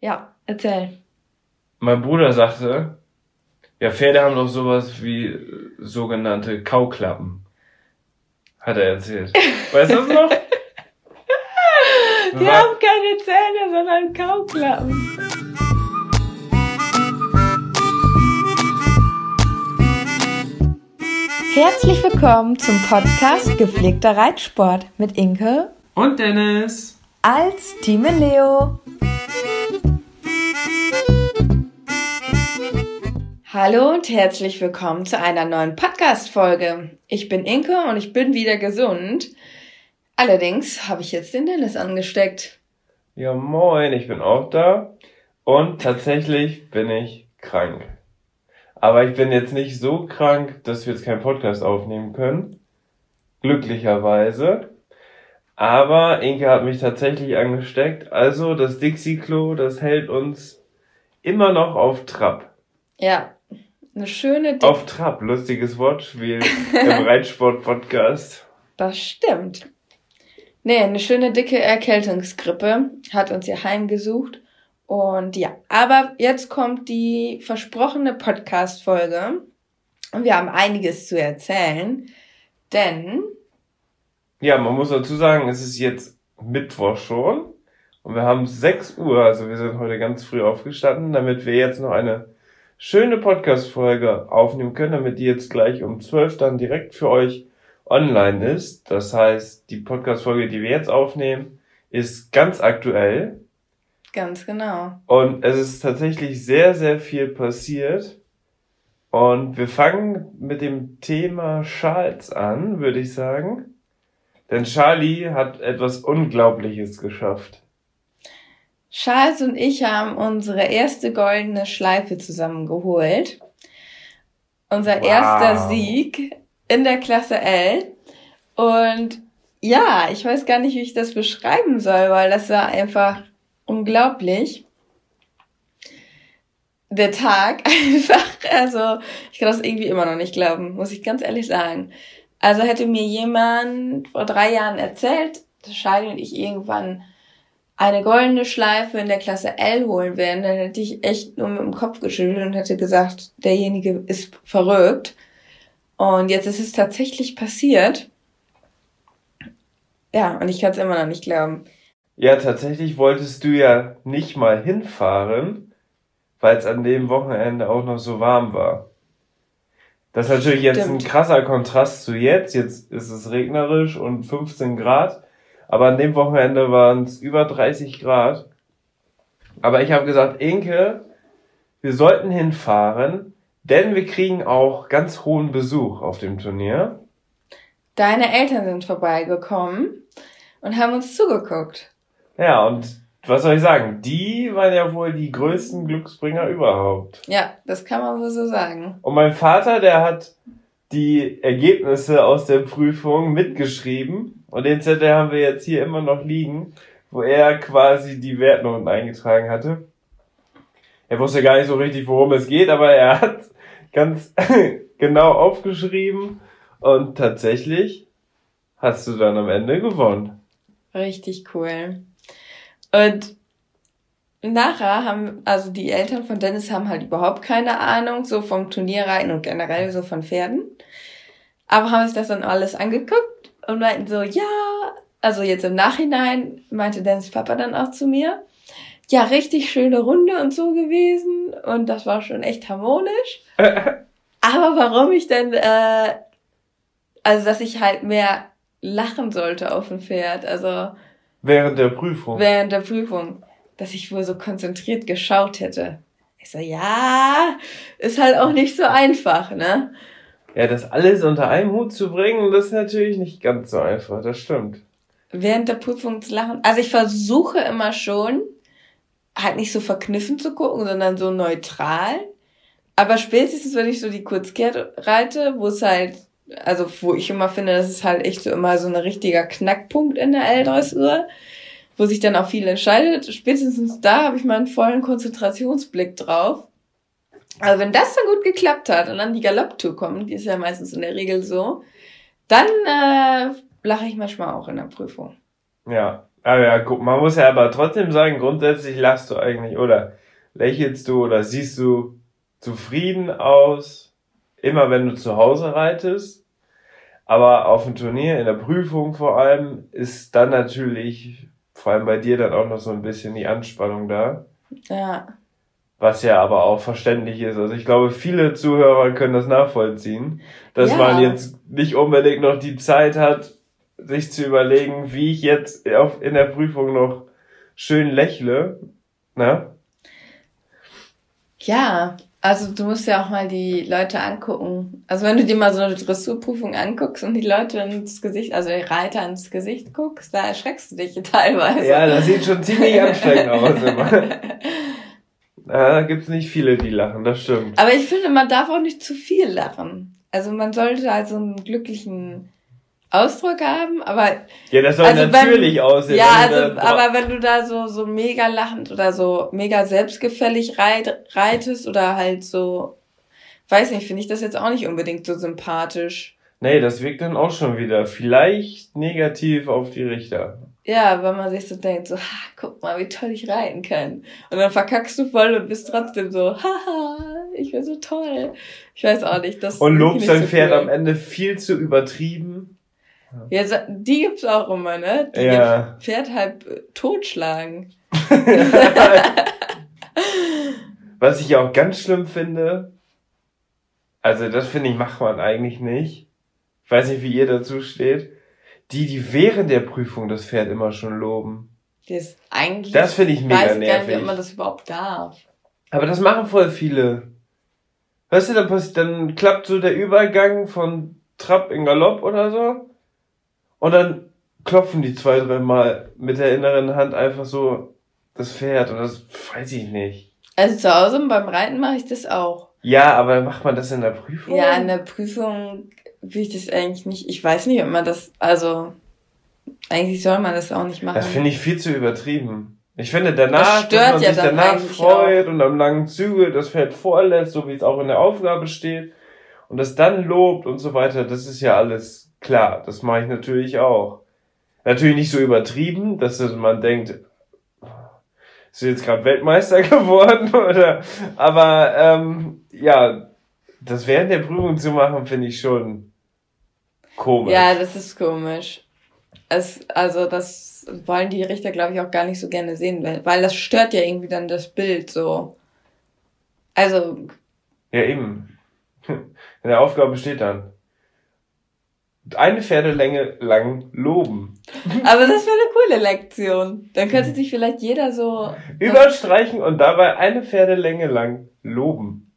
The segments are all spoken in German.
Ja, erzähl. Mein Bruder sagte, ja, Pferde haben doch sowas wie äh, sogenannte Kauklappen. Hat er erzählt. Weißt du das noch? Die haben keine Zähne, sondern Kauklappen. Herzlich willkommen zum Podcast Gepflegter Reitsport mit Inke Und Dennis. als Team Leo. Hallo und herzlich willkommen zu einer neuen Podcast-Folge. Ich bin Inke und ich bin wieder gesund. Allerdings habe ich jetzt den Dennis angesteckt. Ja, moin, ich bin auch da. Und tatsächlich bin ich krank. Aber ich bin jetzt nicht so krank, dass wir jetzt keinen Podcast aufnehmen können. Glücklicherweise. Aber Inke hat mich tatsächlich angesteckt. Also das Dixie-Klo, das hält uns immer noch auf Trab. Ja, eine schöne Di Auf Trab, lustiges Wortspiel im Reitsport-Podcast. Das stimmt. Nee, eine schöne dicke Erkältungsgrippe hat uns hier heimgesucht. Und ja, aber jetzt kommt die versprochene Podcast-Folge. Und wir haben einiges zu erzählen. Denn, Ja, man muss dazu sagen, es ist jetzt Mittwoch schon und wir haben 6 Uhr, also wir sind heute ganz früh aufgestanden, damit wir jetzt noch eine schöne Podcast-Folge aufnehmen können, damit die jetzt gleich um 12 dann direkt für euch online ist. Das heißt, die Podcast-Folge, die wir jetzt aufnehmen, ist ganz aktuell ganz genau. und es ist tatsächlich sehr, sehr viel passiert. Und wir fangen mit dem Thema Charles an, würde ich sagen. Denn Charlie hat etwas Unglaubliches geschafft. Charles und ich haben unsere erste goldene Schleife zusammengeholt. Unser Wow. erster Sieg in der Klasse L. Und ja, ich weiß gar nicht, wie ich das beschreiben soll, weil das war einfach unglaublich. Der Tag einfach, also ich kann das irgendwie immer noch nicht glauben, muss ich ganz ehrlich sagen. Also hätte mir jemand vor drei Jahren erzählt, dass Charlie und ich irgendwann eine goldene Schleife in der Klasse L holen werden, dann hätte ich echt nur mit dem Kopf geschüttelt und hätte gesagt, derjenige ist verrückt. Und jetzt ist es tatsächlich passiert. Ja, und ich kann es immer noch nicht glauben. Ja, tatsächlich wolltest du ja nicht mal hinfahren, weil es an dem Wochenende auch noch so warm war. Das ist natürlich jetzt ein Stimmt. krasser Kontrast zu jetzt. Jetzt ist es regnerisch und 15 Grad. Aber an dem Wochenende waren es über 30 Grad. Aber ich habe gesagt, Inke, wir sollten hinfahren, denn wir kriegen auch ganz hohen Besuch auf dem Turnier. Deine Eltern sind vorbeigekommen und haben uns zugeguckt. Ja, und was soll ich sagen? Die waren ja wohl die größten Glücksbringer überhaupt. Ja, das kann man wohl so sagen. Und mein Vater, der hat die Ergebnisse aus der Prüfung mitgeschrieben. Und den Zettel haben wir jetzt hier immer noch liegen, wo er quasi die Wertnoten eingetragen hatte. Er wusste gar nicht so richtig, worum es geht, aber er hat ganz genau aufgeschrieben. Und tatsächlich hast du dann am Ende gewonnen. Richtig cool. Und nachher haben, also die Eltern von Dennis haben halt überhaupt keine Ahnung, so vom Turnierreiten und generell so von Pferden. Aber haben sich das dann alles angeguckt und meinten so, ja, also jetzt im Nachhinein meinte Dennis Papa dann auch zu mir, ja, richtig schöne Runde und so gewesen und das war schon echt harmonisch. Aber warum ich denn, äh, also dass ich halt mehr lachen sollte auf dem Pferd, also Während der Prüfung. während der Prüfung, dass ich wohl so konzentriert geschaut hätte. Ich so, ja, ist halt auch nicht so einfach, ne? Ja, das alles unter einem Hut zu bringen, das ist natürlich nicht ganz so einfach, das stimmt. Während der Prüfung zu lachen. Also ich versuche immer schon, halt nicht so verkniffen zu gucken, sondern so neutral. Aber spätestens, wenn ich so die Kurzkehrt reite, wo es halt, also wo ich immer finde, das ist halt echt so immer so ein richtiger Knackpunkt in der L-Dressur, wo sich dann auch viel entscheidet. Spätestens da habe ich mal einen vollen Konzentrationsblick drauf. Also wenn das dann gut geklappt hat und dann die Galopptour kommt, die ist ja meistens in der Regel so, dann äh, lache ich manchmal auch in der Prüfung. Ja, aber ja, guck, man muss ja aber trotzdem sagen, grundsätzlich lachst du eigentlich oder lächelst du oder siehst du zufrieden aus, immer wenn du zu Hause reitest. Aber auf dem Turnier, in der Prüfung vor allem, ist dann natürlich, vor allem bei dir, dann auch noch so ein bisschen die Anspannung da. Ja. Was ja aber auch verständlich ist. Also ich glaube, viele Zuhörer können das nachvollziehen, dass Ja. man jetzt nicht unbedingt noch die Zeit hat, sich zu überlegen, wie ich jetzt auf, in der Prüfung noch schön lächle. Ne? Ja, also du musst ja auch mal die Leute angucken. Also wenn du dir mal so eine Dressurprüfung anguckst und die Leute ins Gesicht, also die Reiter ins Gesicht guckst, da erschreckst du dich teilweise. Ja, das sieht schon ziemlich anstrengend aus immer. Ja, da gibt's nicht viele, die lachen, das stimmt. Aber ich finde, man darf auch nicht zu viel lachen. Also man sollte halt so einen glücklichen Ausdruck haben, aber Ja, das soll Also wenn- natürlich aussehen. ja, wenn also, da- aber wenn du da so so mega lachend oder so mega selbstgefällig reit, reitest oder halt so, weiß nicht, finde ich das jetzt auch nicht unbedingt so sympathisch. Nee, das wirkt dann auch schon wieder vielleicht negativ auf die Richter. Ja, weil man sich so denkt, so, ha, guck mal, wie toll ich reiten kann. Und dann verkackst du voll und bist trotzdem so, haha, ich bin so toll. Ich weiß auch nicht, das Und lobst dein so Pferd cool. am Ende viel zu übertrieben. Ja, die gibt's auch immer, ne? Die Ja. Pferd halb äh, totschlagen. Was ich auch ganz schlimm finde, also das finde ich, macht man eigentlich nicht. Ich weiß nicht, wie ihr dazu steht. Die, die während der Prüfung das Pferd immer schon loben. Ist eigentlich, Das finde ich mega weiß gar nicht, nervig. ob man das überhaupt darf. Aber das machen voll viele. Weißt du, dann, passiert, dann klappt so der Übergang von Trab in Galopp oder so. Und dann klopfen die zwei, dreimal mit der inneren Hand einfach so das Pferd. Und das weiß ich nicht. Also zu Hause beim Reiten mache ich das auch. Ja, aber macht man das in der Prüfung? Ja, in der Prüfung will ich das eigentlich nicht. Ich weiß nicht, ob man das, also eigentlich soll man das auch nicht machen. Das finde ich viel zu übertrieben. Ich finde danach, Das dass man ja sich danach freut und am langen Zügel das Pferd vorlässt, so wie es auch in der Aufgabe steht, und das dann lobt und so weiter, das ist ja alles klar. Das mache ich natürlich auch. Natürlich nicht so übertrieben, dass man denkt, ist jetzt gerade Weltmeister geworden oder aber ähm, ja, das während der Prüfung zu machen, finde ich schon komisch. Ja, das ist komisch. Es, also das wollen die Richter, glaube ich, auch gar nicht so gerne sehen, weil, weil das stört ja irgendwie dann das Bild so. Also, Ja, eben. In der Aufgabe steht dann. Eine Pferdelänge lang loben. aber das wäre eine coole Lektion. Dann könnte sich vielleicht jeder so. Überstreichen und dabei eine Pferdelänge lang loben.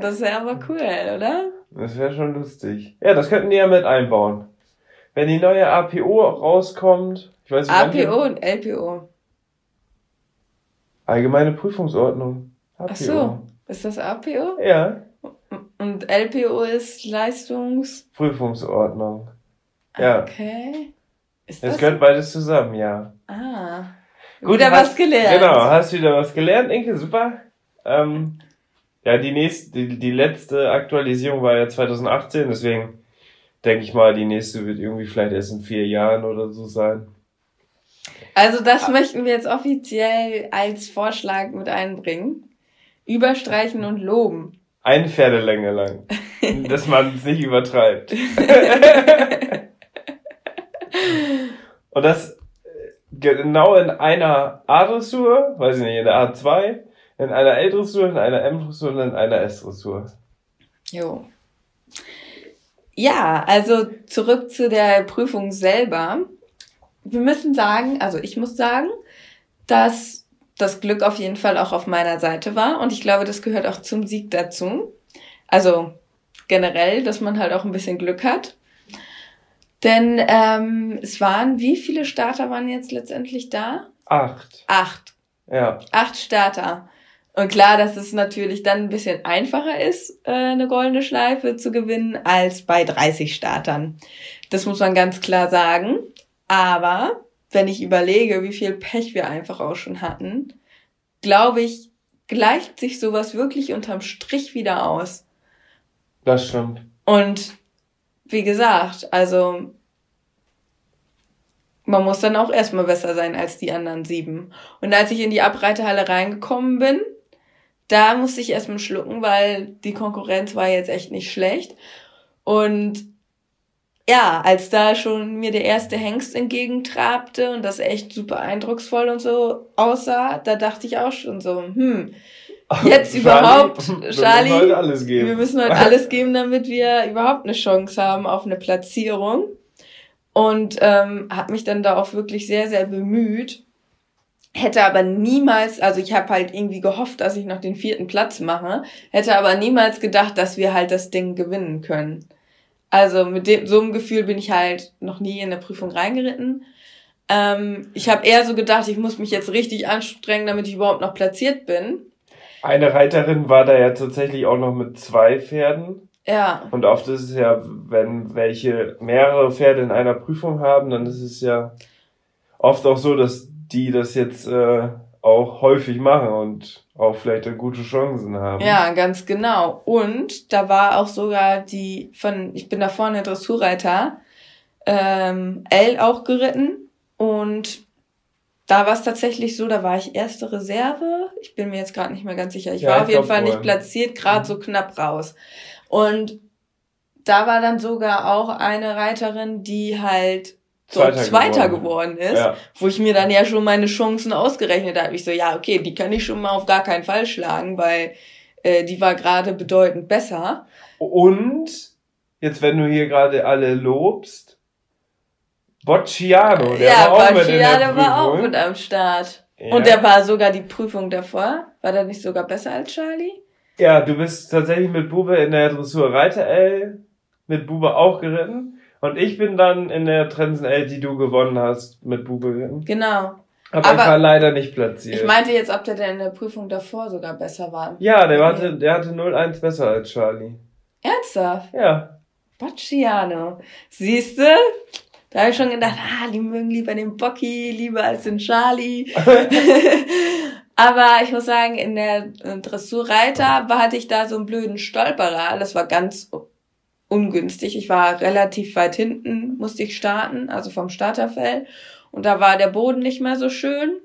Das wäre aber cool, oder? Das wäre schon lustig. Ja, das könnten die ja mit einbauen. Wenn die neue APO rauskommt, ich weiß nicht, APO und LPO. Allgemeine Prüfungsordnung. APO. Ach so. Ist das APO? Ja, Und LPO ist Leistungs. Prüfungsordnung. Ja. Okay. Ist Das das? gehört beides zusammen, ja. Ah. Gut, Wieder hast- was gelernt. Genau, hast wieder was gelernt, Inke, super. Ähm, ja, die nächste, die, die letzte Aktualisierung war ja 2018, deswegen denke ich mal, die nächste wird irgendwie vielleicht erst in vier Jahren oder so sein. Also das möchten wir jetzt offiziell als Vorschlag mit einbringen. Überstreichen und loben. Eine Pferdelänge lang. dass man es nicht übertreibt. Und das äh, genau in einer A-Dressur, weiß ich nicht, in der A2, in einer L-Dressur, in einer M-Dressur und in einer S-Dressur. Jo. Ja, also zurück zu der Prüfung selber. Wir müssen sagen, also ich muss sagen, dass das Glück auf jeden Fall auch auf meiner Seite war und ich glaube, das gehört auch zum Sieg dazu. Also generell, dass man halt auch ein bisschen Glück hat. Denn ähm, es waren, wie viele Starter waren jetzt letztendlich da? Acht. Acht. Ja. Acht Starter. Und klar, dass es natürlich dann ein bisschen einfacher ist, äh, eine goldene Schleife zu gewinnen, als bei 30 Startern. Das muss man ganz klar sagen. Aber wenn ich überlege, wie viel Pech wir einfach auch schon hatten, glaube ich, gleicht sich sowas wirklich unterm Strich wieder aus. Das stimmt. Und wie gesagt, also man muss dann auch erstmal besser sein als die anderen sieben. Und als ich in die Abreitehalle reingekommen bin, da musste ich erstmal schlucken, weil die Konkurrenz war jetzt echt nicht schlecht. Und ja, als da schon mir der erste Hengst entgegentrabte und das echt super eindrucksvoll und so aussah, da dachte ich auch schon so, hm, jetzt Charlie, überhaupt, wir müssen Charlie, heute alles geben. wir müssen heute alles geben, damit wir überhaupt eine Chance haben auf eine Platzierung. Und ähm, habe mich dann da auch wirklich sehr, sehr bemüht. Hätte aber niemals, also ich habe halt irgendwie gehofft, dass ich noch den vierten Platz mache, hätte aber niemals gedacht, dass wir halt das Ding gewinnen können. Also mit dem so einem Gefühl bin ich halt noch nie in der Prüfung reingeritten. Ähm, ich habe eher so gedacht, ich muss mich jetzt richtig anstrengen, damit ich überhaupt noch platziert bin. Eine Reiterin war da ja tatsächlich auch noch mit zwei Pferden. Ja, Und oft ist es ja, wenn welche mehrere Pferde in einer Prüfung haben, dann ist es ja oft auch so, dass die das jetzt äh, auch häufig machen und auch vielleicht dann gute Chancen haben. Ja, ganz genau. Und da war auch sogar die von, ich bin da vorne Dressurreiter, ähm, L auch geritten und da war es tatsächlich so, da war ich erste Reserve. Ich bin mir jetzt gerade nicht mehr ganz sicher. Ich Ja, war ich auf jeden Fall nicht wohl. platziert, gerade Mhm. so knapp raus. Und da war dann sogar auch eine Reiterin, die halt Zweiter Zweiter, geworden. geworden ist, Ja. wo ich mir dann ja schon meine Chancen ausgerechnet habe. Ich so, ja, okay, die kann ich schon mal auf gar keinen Fall schlagen, weil äh, die war gerade bedeutend besser. Und jetzt, wenn du hier gerade alle lobst, Bocciano, der ja, war auch mit in der Bacciano war auch Prüfung. mit am Start. Ja. Und der war sogar die Prüfung davor. War der nicht sogar besser als Charlie? Ja, du bist tatsächlich mit Bube in der Dressur Reiter L mit Bube auch geritten. Und ich bin dann in der Trensen L, die du gewonnen hast, mit Bube. Genau. Aber, Aber ich war leider nicht platziert. Ich meinte jetzt, ob der denn in der Prüfung davor sogar besser war. ja, der hatte, der hatte 0-1 besser als Charlie. Ernsthaft? Ja. Bocciano. Siehste? Da habe ich schon gedacht, ah, die mögen lieber den Bocchi, lieber als den Charlie. Aber ich muss sagen, in der äh, Dressurreiter hatte ich da so einen blöden Stolperer. Das war ganz ungünstig. Ich war relativ weit hinten, musste ich starten, also vom Starterfeld. Und da war der Boden nicht mehr so schön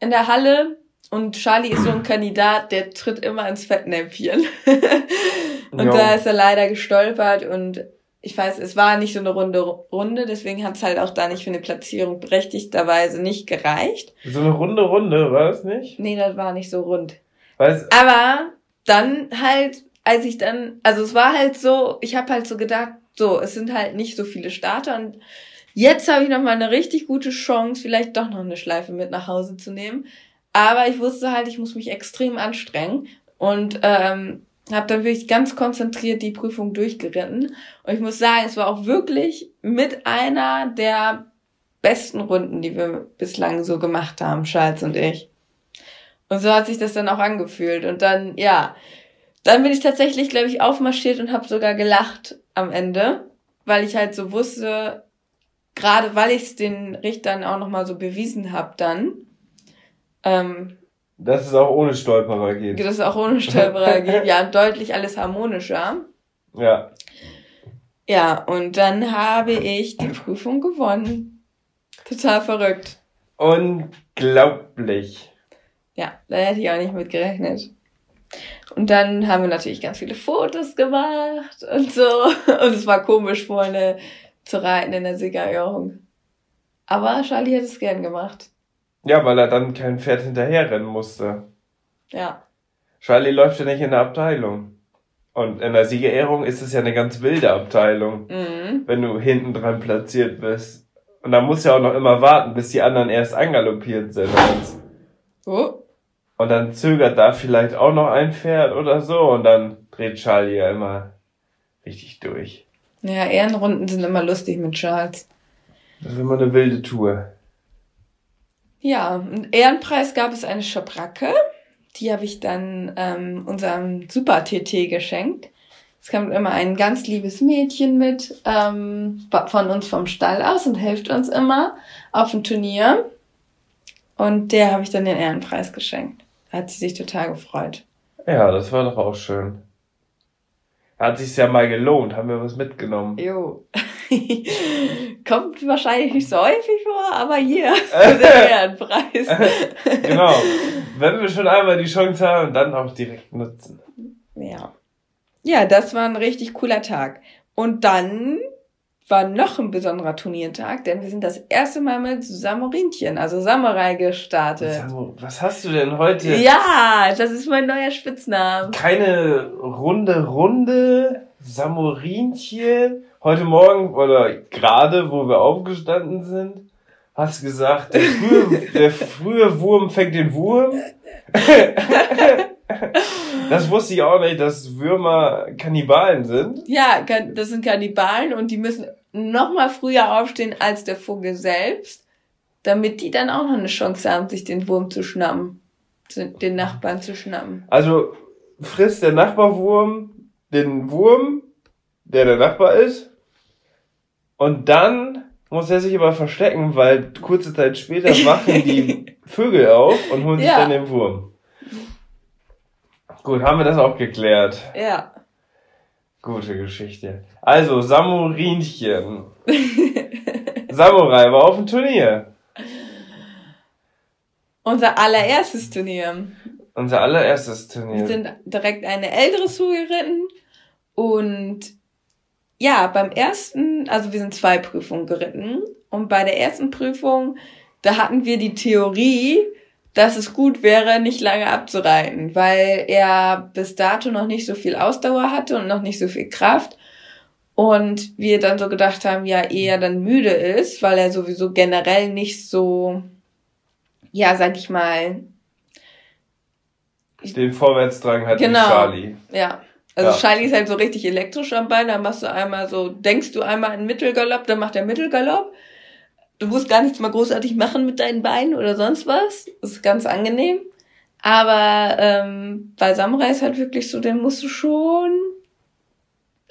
in der Halle. Und Charlie ist so ein Kandidat, der tritt immer ins Fettnäpfchen. und Jo. da ist er leider gestolpert und ich weiß, es war nicht so eine runde Runde, deswegen hat es halt auch da nicht für eine Platzierung berechtigterweise nicht gereicht. So eine runde Runde, war das nicht? Nee, das war nicht so rund. Weiß, Aber dann halt, als ich dann, also es war halt so, ich habe halt so gedacht, so, es sind halt nicht so viele Starter und jetzt habe ich noch mal eine richtig gute Chance, vielleicht doch noch eine Schleife mit nach Hause zu nehmen. Aber ich wusste halt, ich muss mich extrem anstrengen und ähm, habe dann wirklich ganz konzentriert die Prüfung durchgeritten. Und ich muss sagen, es war auch wirklich mit einer der besten Runden, die wir bislang so gemacht haben, Charles und ich. Und so hat sich das dann auch angefühlt. Und dann, ja, dann bin ich tatsächlich, glaube ich, aufmarschiert und habe sogar gelacht am Ende, weil ich halt so wusste, gerade weil ich es den Richtern auch nochmal so bewiesen habe dann, ähm, dass es auch ohne Stolperer geht. dass es auch ohne Stolperer geht, ja, deutlich alles harmonischer. Ja. Ja, und dann habe ich die Prüfung gewonnen. Total verrückt. Unglaublich. Ja, da hätte ich auch nicht mit gerechnet. Und dann haben wir natürlich ganz viele Fotos gemacht und so. Und es war komisch, vorne zu reiten in der Siegerehrung. Aber Charlie hat es gern gemacht. Ja, weil er dann kein Pferd hinterherrennen musste. Ja. Charlie läuft ja nicht in der Abteilung. Und in der Siegerehrung ist es ja eine ganz wilde Abteilung, Mhm. wenn du hinten dran platziert bist. Und da musst du ja auch noch immer warten, bis die anderen erst angaloppiert sind. Oh. Und dann zögert da vielleicht auch noch ein Pferd oder so. Und dann dreht Charlie ja immer richtig durch. Ja, Ehrenrunden sind immer lustig mit Charles. Das ist immer eine wilde Tour. Ja, einen Ehrenpreis gab es eine Schabracke. Die habe ich dann ähm, unserem Super-TT geschenkt. Es kommt immer ein ganz liebes Mädchen mit ähm, von uns vom Stall aus und hilft uns immer auf dem Turnier. Und der habe ich dann den Ehrenpreis geschenkt. Hat sie sich total gefreut. Ja, das war doch auch schön. Hat sich's ja mal gelohnt, haben wir was mitgenommen. Jo. Kommt wahrscheinlich nicht so häufig vor, aber hier, der Ehrenpreis. genau. Wenn wir schon einmal die Chance haben, dann auch direkt nutzen. Ja. Ja, das war ein richtig cooler Tag. Und dann war noch ein besonderer Turniertag, denn wir sind das erste Mal mit Samurinchen, also Samurai gestartet. Was hast du denn heute? Ja, das ist mein neuer Spitzname. Keine runde Runde, Samurinchen. Heute Morgen oder gerade, wo wir aufgestanden sind, hast du gesagt, der frühe, der frühe Wurm fängt den Wurm. Das wusste ich auch nicht, dass Würmer Kannibalen sind. Ja, das sind Kannibalen und die müssen noch mal früher aufstehen als der Vogel selbst, damit die dann auch noch eine Chance haben, sich den Wurm zu schnappen, den Nachbarn zu schnappen. Also frisst der Nachbarwurm den Wurm, der der Nachbar ist, und dann muss er sich aber verstecken, weil kurze Zeit später wachen die Vögel auf und holen sich ja. dann den Wurm. Gut, haben wir das auch geklärt. Ja. Gute Geschichte. Also, Samurinchen. Samurai war auf dem Turnier. Unser allererstes Turnier. Unser allererstes Turnier. Wir sind direkt eine ältere zugeritten und ja, beim ersten, also wir sind zwei Prüfungen geritten und bei der ersten Prüfung, da hatten wir die Theorie, dass es gut wäre, nicht lange abzureiten, weil er bis dato noch nicht so viel Ausdauer hatte und noch nicht so viel Kraft. Und wir dann so gedacht haben, ja, eher dann müde ist, weil er sowieso generell nicht so, ja, sag ich mal. Den Vorwärtsdrang hat genau, Charlie. Ja. Also ja. Charlie ist halt so richtig elektrisch am Bein, dann machst du einmal so, denkst du einmal einen Mittelgalopp, dann macht er Mittelgalopp du musst gar nichts mal großartig machen mit deinen Beinen oder sonst was. Das ist ganz angenehm. Aber ähm, bei Samurai ist halt wirklich so, den musst du schon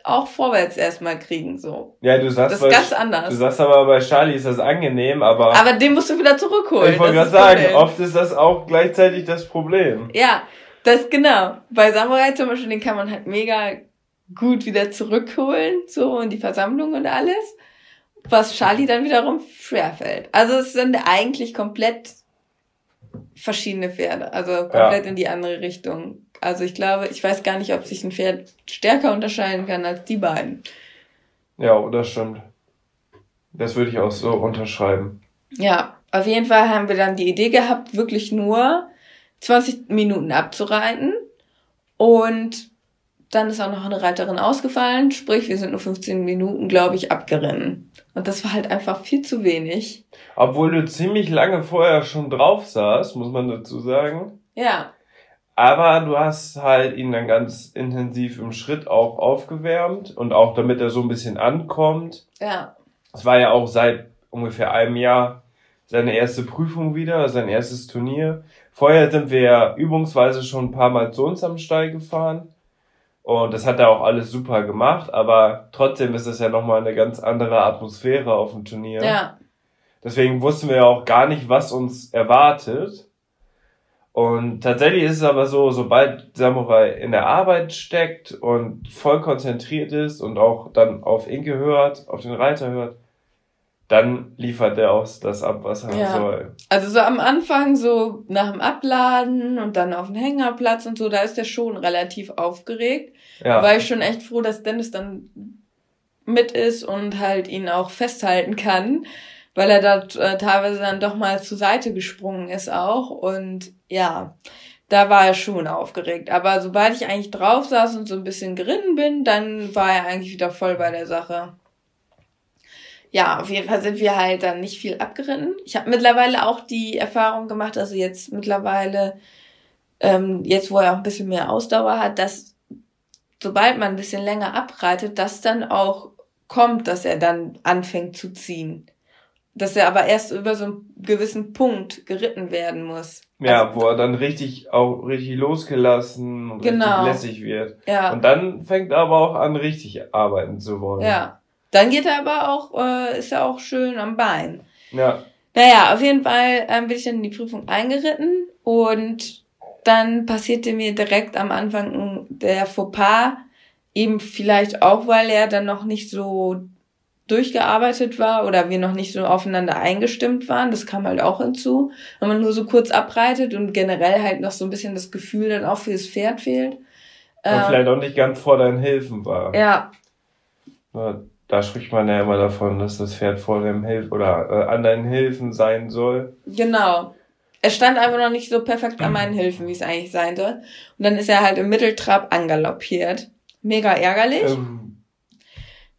auch vorwärts erstmal kriegen, so. Ja, du sagst, das ist ganz anders. Du sagst aber bei Charlie ist das angenehm, aber. Aber den musst du wieder zurückholen. Ich wollte gerade sagen, Problem. oft ist das auch gleichzeitig das Problem. Ja, das genau. Bei Samurai zum Beispiel, den kann man halt mega gut wieder zurückholen, so in die Versammlung und alles was Charlie dann wiederum schwerfällt. Also es sind eigentlich komplett verschiedene Pferde, also komplett ja. in die andere Richtung. Also ich glaube, ich weiß gar nicht, ob sich ein Pferd stärker unterscheiden kann als die beiden. Ja, das stimmt. Das würde ich auch so unterschreiben. Ja, auf jeden Fall haben wir dann die Idee gehabt, wirklich nur 20 Minuten abzureiten und dann ist auch noch eine Reiterin ausgefallen, sprich, wir sind nur 15 Minuten, glaube ich, abgeritten. Und das war halt einfach viel zu wenig. Obwohl du ziemlich lange vorher schon drauf saß, muss man dazu sagen. Ja. Aber du hast halt ihn dann ganz intensiv im Schritt auch aufgewärmt und auch damit er so ein bisschen ankommt. Ja. Es war ja auch seit ungefähr einem Jahr seine erste Prüfung wieder, sein erstes Turnier. Vorher sind wir ja übungsweise schon ein paar Mal zu uns am Stall gefahren. Und das hat er auch alles super gemacht, aber trotzdem ist es ja nochmal eine ganz andere Atmosphäre auf dem Turnier. Ja. Deswegen wussten wir ja auch gar nicht, was uns erwartet. Und tatsächlich ist es aber so, sobald Samurai in der Arbeit steckt und voll konzentriert ist und auch dann auf Inke hört, auf den Reiter hört, dann liefert er auch das ab, was er ja. soll. Also so am Anfang, so nach dem Abladen und dann auf dem Hängerplatz und so, da ist er schon relativ aufgeregt. Ja. War ich schon echt froh, dass Dennis dann mit ist und halt ihn auch festhalten kann, weil er da äh, teilweise dann doch mal zur Seite gesprungen ist auch. Und ja, da war er schon aufgeregt. Aber sobald ich eigentlich drauf saß und so ein bisschen geritten bin, dann war er eigentlich wieder voll bei der Sache ja, auf jeden Fall sind wir halt dann nicht viel abgeritten. Ich habe mittlerweile auch die Erfahrung gemacht, also jetzt mittlerweile, ähm, jetzt wo er auch ein bisschen mehr Ausdauer hat, dass sobald man ein bisschen länger abreitet, das dann auch kommt, dass er dann anfängt zu ziehen. dass er aber erst über so einen gewissen Punkt geritten werden muss. Ja, also, wo er dann richtig auch richtig losgelassen und genau. richtig lässig wird. Ja. Und dann fängt er aber auch an, richtig arbeiten zu wollen. Ja. Dann geht er aber auch, äh, ist er auch schön am Bein. Ja. Naja, auf jeden Fall ähm, bin ich dann in die Prüfung eingeritten und dann passierte mir direkt am Anfang der Fauxpas, eben vielleicht auch, weil er dann noch nicht so durchgearbeitet war oder wir noch nicht so aufeinander eingestimmt waren. Das kam halt auch hinzu. Wenn man nur so kurz abreitet und generell halt noch so ein bisschen das Gefühl dann auch fürs Pferd fehlt. Und ähm, vielleicht auch nicht ganz vor deinen Hilfen war. Ja. Da spricht man ja immer davon, dass das Pferd vor dem Hilf oder äh, an deinen Hilfen sein soll. Genau. Er stand einfach noch nicht so perfekt an meinen Hilfen, wie es eigentlich sein soll. Und dann ist er halt im Mitteltrab angaloppiert. Mega ärgerlich. Ähm,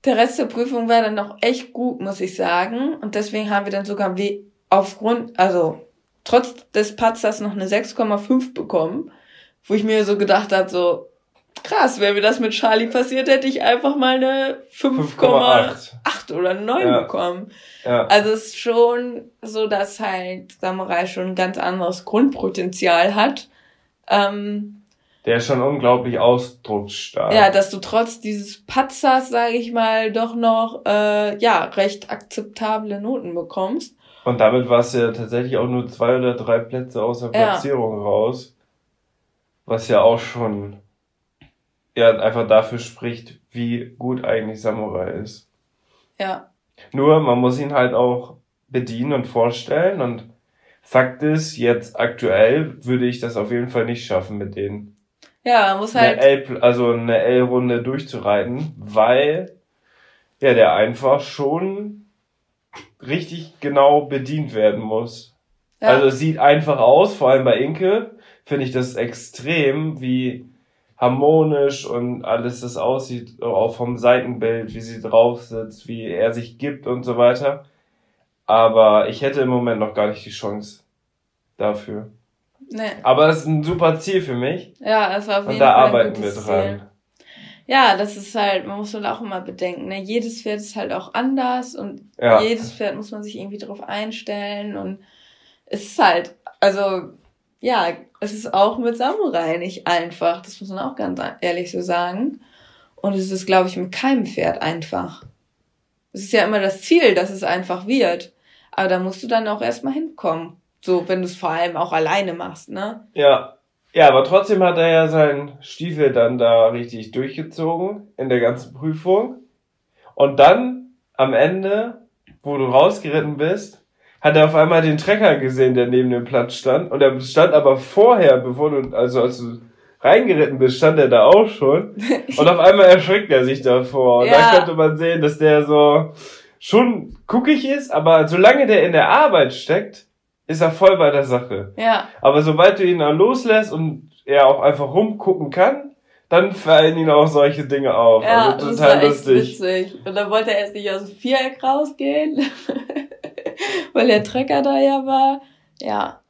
der Rest der Prüfung war dann noch echt gut, muss ich sagen. Und deswegen haben wir dann sogar wie aufgrund, also trotz des Patzers noch eine 6,5 bekommen, wo ich mir so gedacht habe, so krass, wäre mir das mit Charlie passiert, hätte ich einfach mal eine 5,8 oder 9 ja. bekommen. Ja. Also es ist schon so, dass halt Samurai schon ein ganz anderes Grundpotenzial hat. Ähm, der ist schon unglaublich ausdrucksstark. Ja, dass du trotz dieses Patzers, sage ich mal, doch noch äh, ja recht akzeptable Noten bekommst. Und damit warst du ja tatsächlich auch nur zwei oder drei Plätze aus der Platzierung ja. raus. Was ja auch schon ja einfach dafür spricht, wie gut eigentlich Samurai ist. Ja. Nur man muss ihn halt auch bedienen und vorstellen und Fakt ist, jetzt aktuell würde ich das auf jeden Fall nicht schaffen mit denen. Ja, muss halt. Eine L, also eine L-Runde durchzureiten, weil ja der einfach schon richtig genau bedient werden muss. Ja. Also es sieht einfach aus, vor allem bei Inke finde ich das extrem, wie harmonisch und alles das aussieht, auch vom Seitenbild, wie sie drauf sitzt, wie er sich gibt und so weiter. Aber ich hätte im Moment noch gar nicht die Chance dafür. Nee. Aber es ist ein super Ziel für mich. Ja, es war auf jeden Und da Fall arbeiten wir dran. Ziel. Ja, das ist halt, man muss halt auch immer bedenken, ne? jedes Pferd ist halt auch anders und ja. jedes Pferd muss man sich irgendwie darauf einstellen und es ist halt, also ja, es ist auch mit Samurai nicht einfach, das muss man auch ganz ehrlich so sagen. Und es ist, glaube ich, mit keinem Pferd einfach. Es ist ja immer das Ziel, dass es einfach wird. Aber da musst du dann auch erstmal hinkommen. So, wenn du es vor allem auch alleine machst, ne? Ja. Ja, aber trotzdem hat er ja seinen Stiefel dann da richtig durchgezogen in der ganzen Prüfung. Und dann am Ende, wo du rausgeritten bist, hat er auf einmal den Trecker gesehen, der neben dem Platz stand. Und er stand aber vorher, bevor du, also als du reingeritten bist, stand er da auch schon. Und auf einmal erschrickt er sich davor. Und ja. da konnte man sehen, dass der so schon guckig ist, aber solange der in der Arbeit steckt, ist er voll bei der Sache. Ja. Aber sobald du ihn dann loslässt und er auch einfach rumgucken kann, dann fallen ihn auch solche Dinge auf. Ja, also total das war lustig. Witzig. Und dann wollte er erst nicht aus dem Viereck rausgehen, weil der Trecker da ja war. Ja.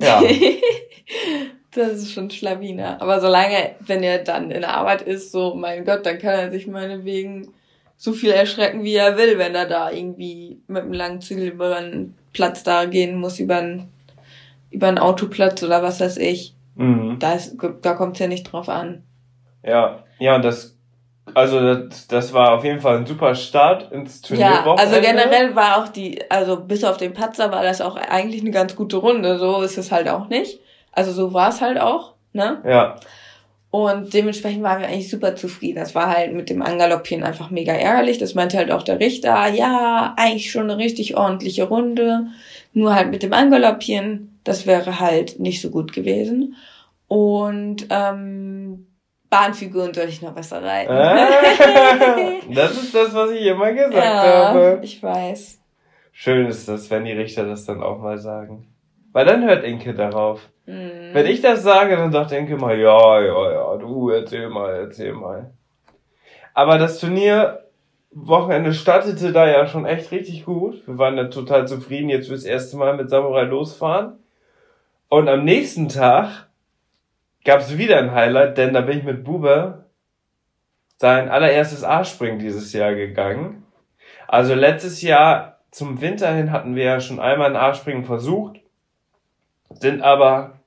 Ja. das ist schon Schlawiner. Aber solange, wenn er dann in der Arbeit ist, so, mein Gott, dann kann er sich meinetwegen so viel erschrecken, wie er will, wenn er da irgendwie mit einem langen Zügel über einen Platz da gehen muss, über einen, über einen Autoplatz oder was weiß ich. Mhm. Da, ist, da kommt es ja nicht drauf an. Ja, ja, das, also das, das war auf jeden Fall ein super Start ins Turnier. Ja, also generell war auch die, also bis auf den Patzer war das auch eigentlich eine ganz gute Runde. So ist es halt auch nicht. Also so war es halt auch, ne? Ja. Und dementsprechend waren wir eigentlich super zufrieden. Das war halt mit dem Angaloppieren einfach mega ärgerlich. Das meinte halt auch der Richter, ja, eigentlich schon eine richtig ordentliche Runde. Nur halt mit dem Angaloppieren, das wäre halt nicht so gut gewesen. Und ähm, Bahnfiguren ich noch besser reiten. Ah, das ist das, was ich immer gesagt ja, habe. Ich weiß. Schön ist das, wenn die Richter das dann auch mal sagen. Weil dann hört Inke darauf. Mhm. Wenn ich das sage, dann sagt Inke mal, ja, ja, ja, du, erzähl mal, erzähl mal. Aber das Turnier Wochenende startete da ja schon echt richtig gut. Wir waren dann total zufrieden, jetzt fürs erste Mal mit Samurai losfahren. Und am nächsten Tag gab es wieder ein Highlight, denn da bin ich mit Bube sein allererstes A-Springen dieses Jahr gegangen. Also letztes Jahr zum Winter hin hatten wir ja schon einmal ein A-Springen versucht, sind aber,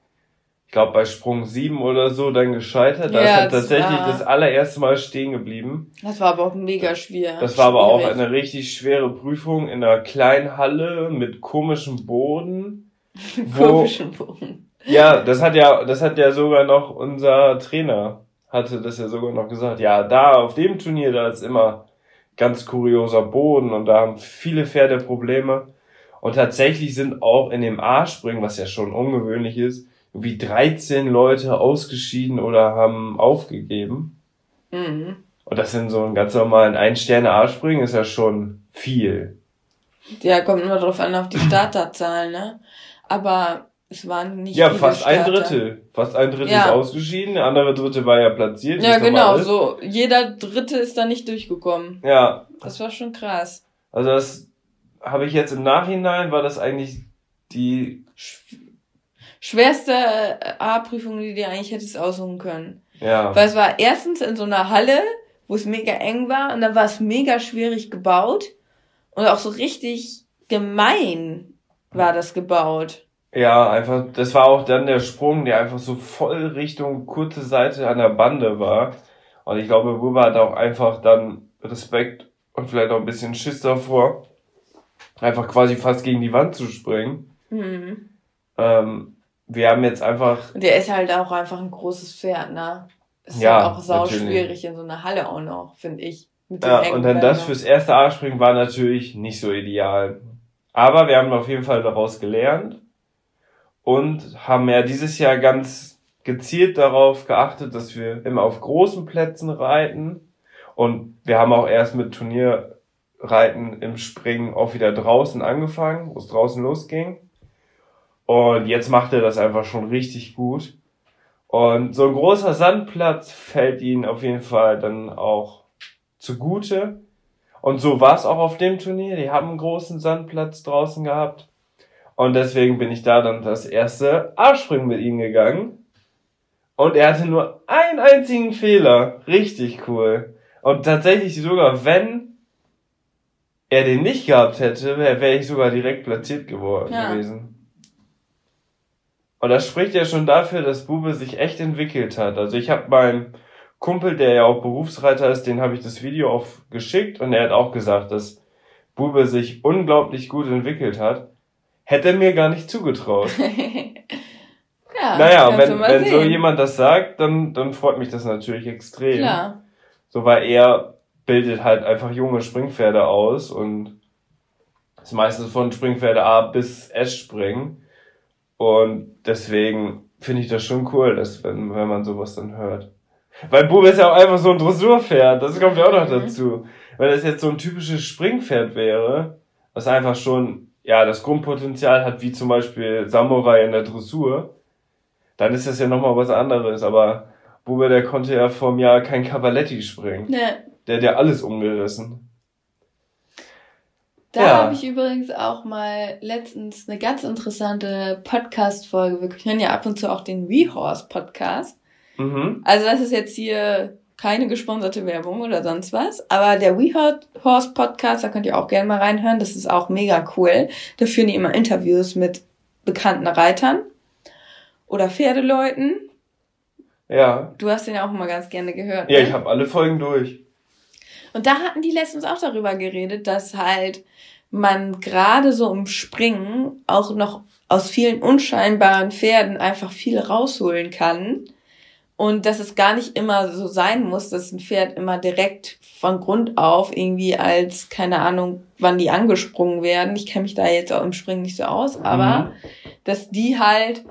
ich glaube, bei Sprung 7 oder so dann gescheitert. Da Ja, ist das tatsächlich das allererste Mal stehen geblieben. Das war aber auch mega schwer. Das war aber auch eine richtig schwere Prüfung in einer kleinen Halle mit komischem Boden. Komischen Bogen. Ja, das hat ja, das hat ja sogar noch unser Trainer hatte das ja sogar noch gesagt. Ja, da auf dem Turnier, da ist immer ganz kurioser Boden und da haben viele Pferde Probleme. Und tatsächlich sind auch in dem A-Springen, was ja schon ungewöhnlich ist, irgendwie 13 Leute ausgeschieden oder haben aufgegeben. Mhm. Und das in so einem ganz normalen Ein-Sterne-A-Springen ist ja schon viel. Ja, kommt immer drauf an, auf die Starterzahlen, ne? Aber es waren nicht Ja, fast ein Starter. Drittel. Fast ein Drittel Ja. ist ausgeschieden, der andere Drittel war ja platziert. Ja, genau, so. Jeder Dritte ist da nicht durchgekommen. Ja, Das war schon krass. also das habe ich jetzt im Nachhinein, war das eigentlich die, Schwerste äh, A-Prüfung, die du dir eigentlich hättest aussuchen können. ja, Weil es war erstens in so einer Halle, wo es mega eng war und dann war es mega schwierig gebaut und auch so richtig gemein war das gebaut. Ja, einfach, das war auch dann der Sprung, der einfach so voll Richtung kurze Seite an der Bande war. Und ich glaube, Buba hat auch einfach dann Respekt und vielleicht auch ein bisschen Schiss davor, einfach quasi fast gegen die Wand zu springen. Mhm. Ähm, wir haben jetzt einfach Und der ist halt auch einfach ein großes Pferd, ne? Ist Ja, halt auch sau natürlich. schwierig in so einer Halle auch noch, finde ich. Ja, und dann das fürs erste A-Springen war natürlich nicht so ideal. Aber wir haben auf jeden Fall daraus gelernt und haben ja dieses Jahr ganz gezielt darauf geachtet, dass wir immer auf großen Plätzen reiten. Und wir haben auch erst mit Turnierreiten im Springen auch wieder draußen angefangen, wo es draußen losging. Und jetzt macht er das einfach schon richtig gut. Und so ein großer Sandplatz fällt ihnen auf jeden Fall dann auch zugute. Und so war es auch auf dem Turnier. Die haben einen großen Sandplatz draußen gehabt. Und deswegen bin ich da dann das erste A-Springen mit ihm gegangen. Und er hatte nur einen einzigen Fehler. Richtig cool. Und tatsächlich sogar, wenn er den nicht gehabt hätte, wäre wär ich sogar direkt platziert geworden Ja. gewesen. Und das spricht ja schon dafür, dass Bube sich echt entwickelt hat. Also ich habe meinem Kumpel, der ja auch Berufsreiter ist, den habe ich das Video auch geschickt und er hat auch gesagt, dass Bube sich unglaublich gut entwickelt hat. Hätte er mir gar nicht zugetraut. ja, naja, wenn, wenn so jemand das sagt, dann, dann freut mich das natürlich extrem. Klar. So, weil er bildet halt einfach junge Springpferde aus und ist meistens von Springpferde A bis S springen. Und deswegen finde ich das schon cool, dass wenn, wenn man sowas dann hört. Weil Bube ist ja auch einfach so ein Dressurpferd, das kommt ja auch noch Mhm. dazu. Wenn das jetzt so ein typisches Springpferd wäre, was einfach schon, ja, das Grundpotenzial hat, wie zum Beispiel Samurai in der Dressur, dann ist das ja nochmal was anderes. Aber Bube, der konnte ja vom Jahr kein Cavaletti springen. Ne, Der hat ja alles umgerissen. Da Ja. habe ich übrigens auch mal letztens eine ganz interessante Podcast-Folge. Wir hören ja ab und zu auch den WeHorse-Podcast. Mhm. Also das ist jetzt hier keine gesponserte Werbung oder sonst was. Aber der WeHorse-Podcast, da könnt ihr auch gerne mal reinhören. Das ist auch mega cool. Da führen die immer Interviews mit bekannten Reitern oder Pferdeleuten. Ja. Du hast den ja auch immer ganz gerne gehört. Ja, ne? ich habe alle Folgen durch. Und da hatten die letztens auch darüber geredet, dass halt man gerade so im Springen auch noch aus vielen unscheinbaren Pferden einfach viel rausholen kann. Und dass es gar nicht immer so sein muss, dass ein Pferd immer direkt von Grund auf irgendwie als, keine Ahnung, wann die angesprungen werden. Ich kenne mich da jetzt auch im Springen nicht so aus, aber Mhm. dass die halt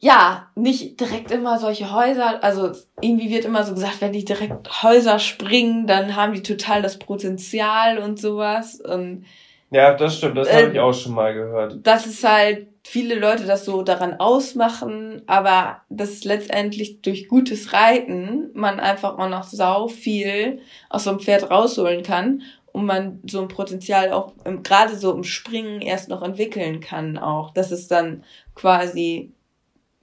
ja nicht direkt immer solche Häuser, also irgendwie wird immer so gesagt, wenn die direkt Häuser springen, dann haben die total das Potenzial und sowas und Ja, das stimmt, das Äh, habe ich auch schon mal gehört. das ist halt viele Leute das so daran ausmachen, aber dass letztendlich durch gutes Reiten man einfach auch noch sau viel aus so einem Pferd rausholen kann und man so ein Potenzial auch gerade so im Springen erst noch entwickeln kann auch, dass es dann quasi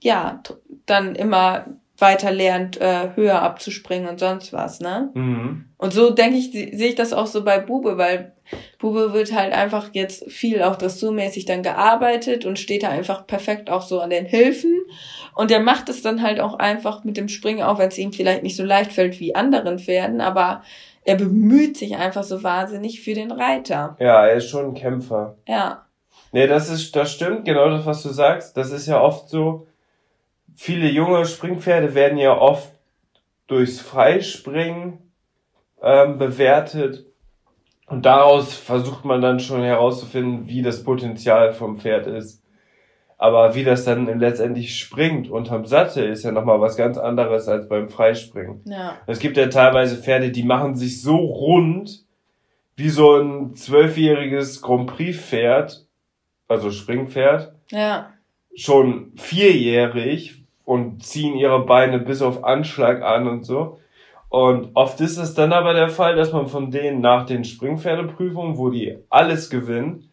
ja dann immer weiter lernt, äh, höher abzuspringen und sonst was, ne? Mhm. Und so denke ich, sehe ich das auch so bei Bube, weil Bube wird halt einfach jetzt viel auch dressurmäßig dann gearbeitet und steht da einfach perfekt auch so an den Hilfen. Und der macht es dann halt auch einfach mit dem Springen, auch wenn es ihm vielleicht nicht so leicht fällt wie anderen Pferden, aber er bemüht sich einfach so wahnsinnig für den Reiter. Ja, er ist schon ein Kämpfer. Ja. Nee, das ist, das stimmt, genau das, was du sagst. Das ist ja oft so, viele junge Springpferde werden ja oft durchs Freispringen ähm, bewertet. Und daraus versucht man dann schon herauszufinden, wie das Potenzial vom Pferd ist. Aber wie das dann letztendlich springt unterm Sattel ist ja nochmal was ganz anderes als beim Freispringen. Ja. Es gibt ja teilweise Pferde, die machen sich so rund wie so ein zwölfjähriges Grand Prix Pferd, also Springpferd, Ja. schon vierjährig und ziehen ihre Beine bis auf Anschlag an und so. Und oft ist es dann aber der Fall, dass man von denen nach den Springpferdeprüfungen, wo die alles gewinnen,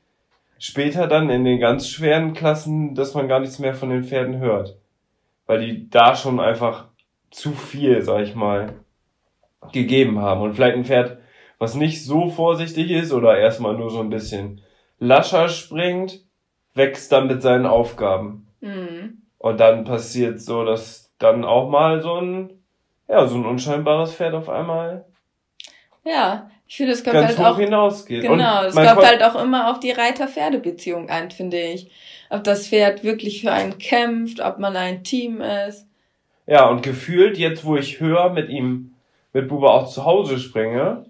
später dann in den ganz schweren Klassen, dass man gar nichts mehr von den Pferden hört. Weil die da schon einfach zu viel, sag ich mal, gegeben haben. Und vielleicht ein Pferd, was nicht so vorsichtig ist oder erstmal nur so ein bisschen lascher springt, wächst dann mit seinen Aufgaben. Und dann passiert so, dass dann auch mal so ein, ja, so ein unscheinbares Pferd auf einmal Ja. Ich finde, es kommt halt auch. hinausgeht. Genau, es kommt halt auch immer auf die Reiter-Pferde-Beziehung an, finde ich. Ob das Pferd wirklich für einen kämpft, ob man ein Team ist. Ja, und gefühlt, jetzt wo ich höher mit ihm, mit Buba auch zu Hause springe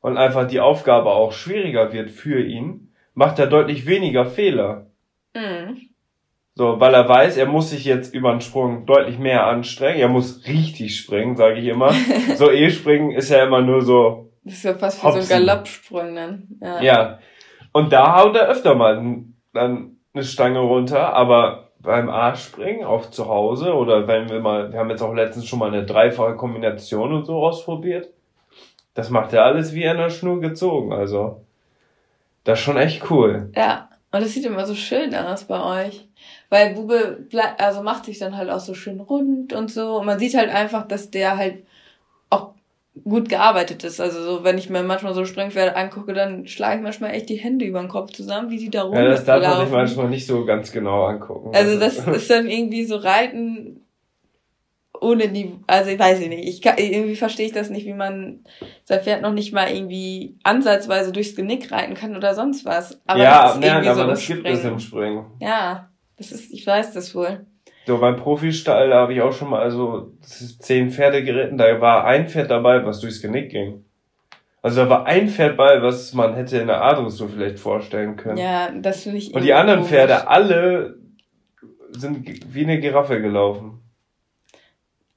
und einfach die Aufgabe auch schwieriger wird für ihn, macht er deutlich weniger Fehler. Mhm. So, weil er weiß, er muss sich jetzt über den Sprung deutlich mehr anstrengen. Er muss richtig springen, sage ich immer. so E-Springen ist ja immer nur so, Das ist ja fast wie so ein. Galoppsprung dann. Ja. ja. Und da haut er öfter mal dann eine Stange runter, aber beim A-Springen auch zu Hause oder wenn wir mal, wir haben jetzt auch letztens schon mal eine dreifache Kombination und so ausprobiert. Das macht er alles wie an der Schnur gezogen, also. Das ist schon echt cool. Ja. Und das sieht immer so schön aus bei euch. Weil Bube also macht sich dann halt auch so schön rund und so. Und man sieht halt einfach, dass der halt auch gut gearbeitet ist. Also so, wenn ich mir manchmal so Springpferde angucke, dann schlage ich manchmal echt die Hände über den Kopf zusammen, wie die da Ja, das darf man sich rumlaufen. manchmal nicht so ganz genau angucken. Also das ist dann irgendwie so Reiten ohne Niveau. Also ich weiß nicht. Ich kann, irgendwie verstehe ich das nicht, wie man sein Pferd noch nicht mal irgendwie ansatzweise durchs Genick reiten kann oder sonst was. Aber ja, das ist nein, irgendwie aber so das gibt es Springen. im Springen. Ja, das ist, ich weiß das wohl. So, beim Profistall, habe ich auch schon mal also zehn Pferde geritten, da war ein Pferd dabei, was durchs Genick ging. Also da war ein Pferd bei, was man hätte in der A-Dressur vielleicht vorstellen können. Ja, das finde ich. Und die anderen komisch. Pferde, alle sind wie eine Giraffe gelaufen.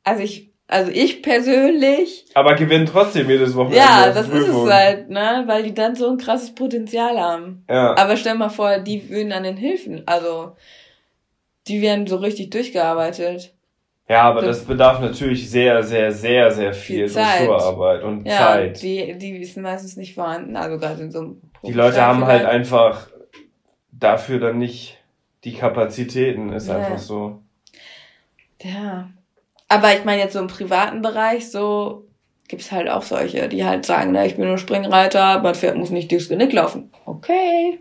Also ich, also ich persönlich. Aber gewinnen trotzdem jedes Wochenende. Ja, das ist Prüfung. es halt, ne, weil die dann so ein krasses Potenzial haben. Ja. Aber stell mal vor, die würden an den Hilfen, also die werden so richtig durchgearbeitet. ja, aber das bedarf natürlich sehr, sehr, sehr, sehr viel Viel. Dressurarbeit und Ja, Zeit. die die ist meistens nicht vorhanden, also gerade in so einem Die Leute haben halt einfach dafür dann nicht die Kapazitäten, ist Ja. einfach so. Ja. Aber ich meine jetzt so im privaten Bereich so gibt's halt auch solche, die halt sagen, na, ich bin nur Springreiter, mein Pferd muss nicht durchs Genick laufen. Okay.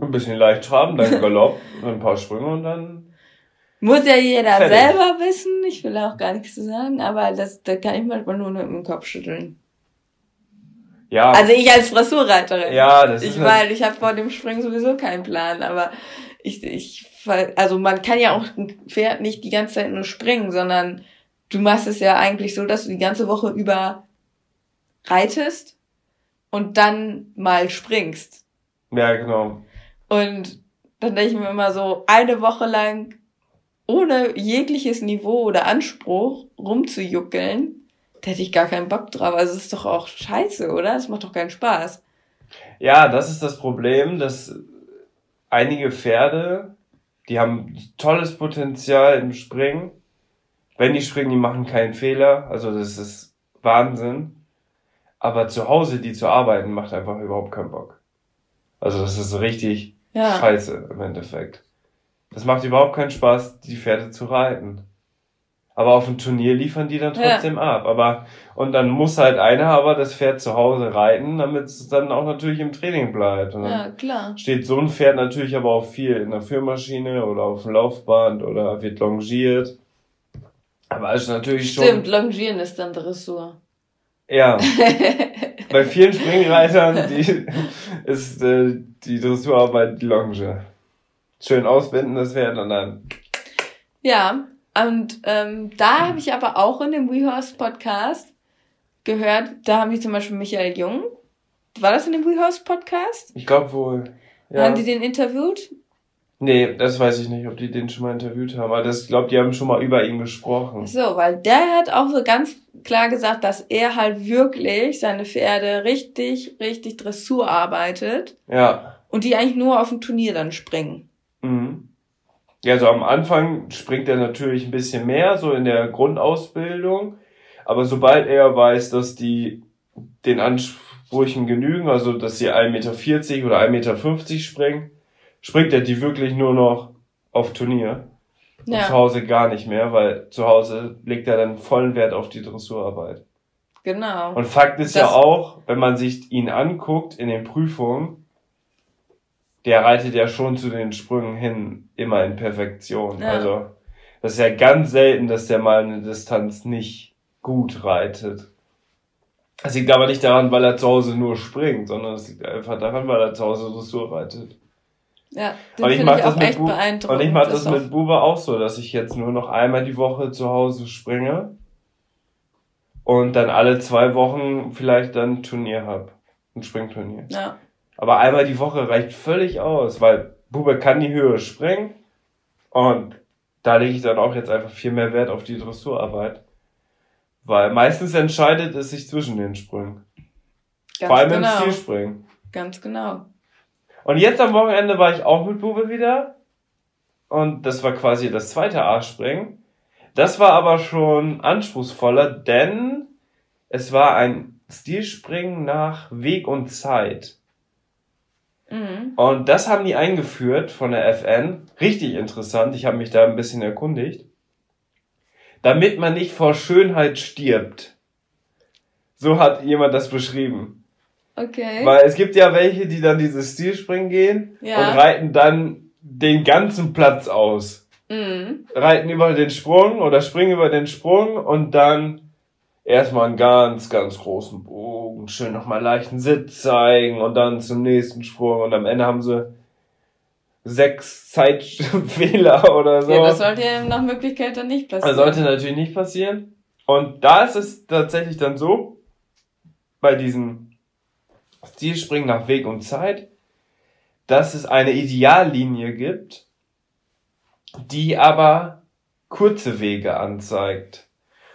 Ein bisschen leicht traben, dann Galopp, ein paar Sprünge und dann. Muss ja jeder Fertig. selber wissen. Ich will auch gar nichts zu sagen, aber das, da kann ich manchmal nur mit dem Kopf schütteln. Ja, Also ich als Dressurreiterin. ja, das ist Ich weil ich habe vor dem Springen sowieso keinen Plan, aber ich ich also man kann ja auch ein Pferd nicht die ganze Zeit nur springen, sondern du machst es ja eigentlich so, dass du die ganze Woche über reitest und dann mal springst. ja, genau. Und dann denke ich mir immer so, eine Woche lang ohne jegliches Niveau oder Anspruch rumzujuckeln, da hätte ich gar keinen Bock drauf. Also es ist doch auch scheiße, oder? Das macht doch keinen Spaß. Ja, das ist das Problem, dass einige Pferde, die haben tolles Potenzial im Springen. Wenn die springen, die machen keinen Fehler. Also das ist Wahnsinn. Aber zu Hause, die zu arbeiten, macht einfach überhaupt keinen Bock. Also das ist richtig Ja. scheiße im Endeffekt. Das macht überhaupt keinen Spaß, die Pferde zu reiten. Aber auf dem Turnier liefern die dann trotzdem ja. ab. Aber, und dann muss halt einer aber das Pferd zu Hause reiten, damit es dann auch natürlich im Training bleibt. Ja, klar. Steht so ein Pferd natürlich aber auch viel in der Führmaschine oder auf dem Laufband oder wird longiert. Aber ist natürlich Stimmt, schon. Stimmt, longieren ist dann Dressur. Ja. Bei vielen Springreitern die, ist äh, die Dressurarbeit die Longe. Schön ausbinden das Pferd und dann. Ja, und ähm, da habe ich aber auch in dem WeHorse Podcast gehört, da haben die zum Beispiel Michael Jung. War das in dem WeHorse Podcast? Ich glaube wohl. Ja. Haben die den interviewt? Nee, das weiß ich nicht, ob die den schon mal interviewt haben. Aber das glaube, die haben schon mal über ihn gesprochen. So, weil der hat auch so ganz klar gesagt, dass er halt wirklich seine Pferde richtig, richtig Dressur arbeitet. Ja. Und die eigentlich nur auf dem Turnier dann springen. Mhm. Ja, also am Anfang springt er natürlich ein bisschen mehr, so in der Grundausbildung. Aber sobald er weiß, dass die den Ansprüchen genügen, also dass sie 1,40 Meter oder 1,50 Meter springen, springt er die wirklich nur noch auf Turnier. Ja. Zu Hause gar nicht mehr, weil zu Hause legt er dann vollen Wert auf die Dressurarbeit. Genau. Und Fakt ist das ja auch, wenn man sich ihn anguckt in den Prüfungen, der reitet ja schon zu den Sprüngen hin immer in Perfektion. Ja. Also das ist ja ganz selten, dass der mal eine Distanz nicht gut reitet. Das liegt aber nicht daran, weil er zu Hause nur springt, sondern es liegt einfach daran, weil er zu Hause Dressur reitet. Ja, den und ich mache das mit Bu Und ich mache das, das mit Bube auch so, dass ich jetzt nur noch einmal die Woche zu Hause springe und dann alle zwei Wochen vielleicht dann ein Turnier hab, ein Springturnier. Ja. Aber einmal die Woche reicht völlig aus, weil Bube kann die Höhe springen und da lege ich dann auch jetzt einfach viel mehr Wert auf die Dressurarbeit. Weil meistens entscheidet es sich zwischen den Sprüngen. Ganz Vor allem genau. im Zielspringen. Ganz genau. Und jetzt am Wochenende war ich auch mit Bube wieder. Und das war quasi das zweite A-Springen. Das war aber schon anspruchsvoller, denn es war ein Stilspringen nach Weg und Zeit. Mhm. Und das haben die eingeführt von der FN. Richtig interessant. Ich habe mich da ein bisschen erkundigt. Damit man nicht vor Schönheit stirbt. So hat jemand das beschrieben. Okay. Weil es gibt ja welche, die dann dieses Stilspringen gehen ja. und reiten dann den ganzen Platz aus. Mhm. Reiten über den Sprung oder springen über den Sprung und dann erstmal einen ganz, ganz großen Bogen, schön nochmal leichten Sitz zeigen und dann zum nächsten Sprung und am Ende haben sie sechs Zeitfehler oder so. Ja, das sollte ja nach Möglichkeit dann nicht passieren. Das sollte natürlich nicht passieren. Und da ist es tatsächlich dann so, bei diesem Stilspringen nach Weg und Zeit, dass es eine Ideallinie gibt, die aber kurze Wege anzeigt.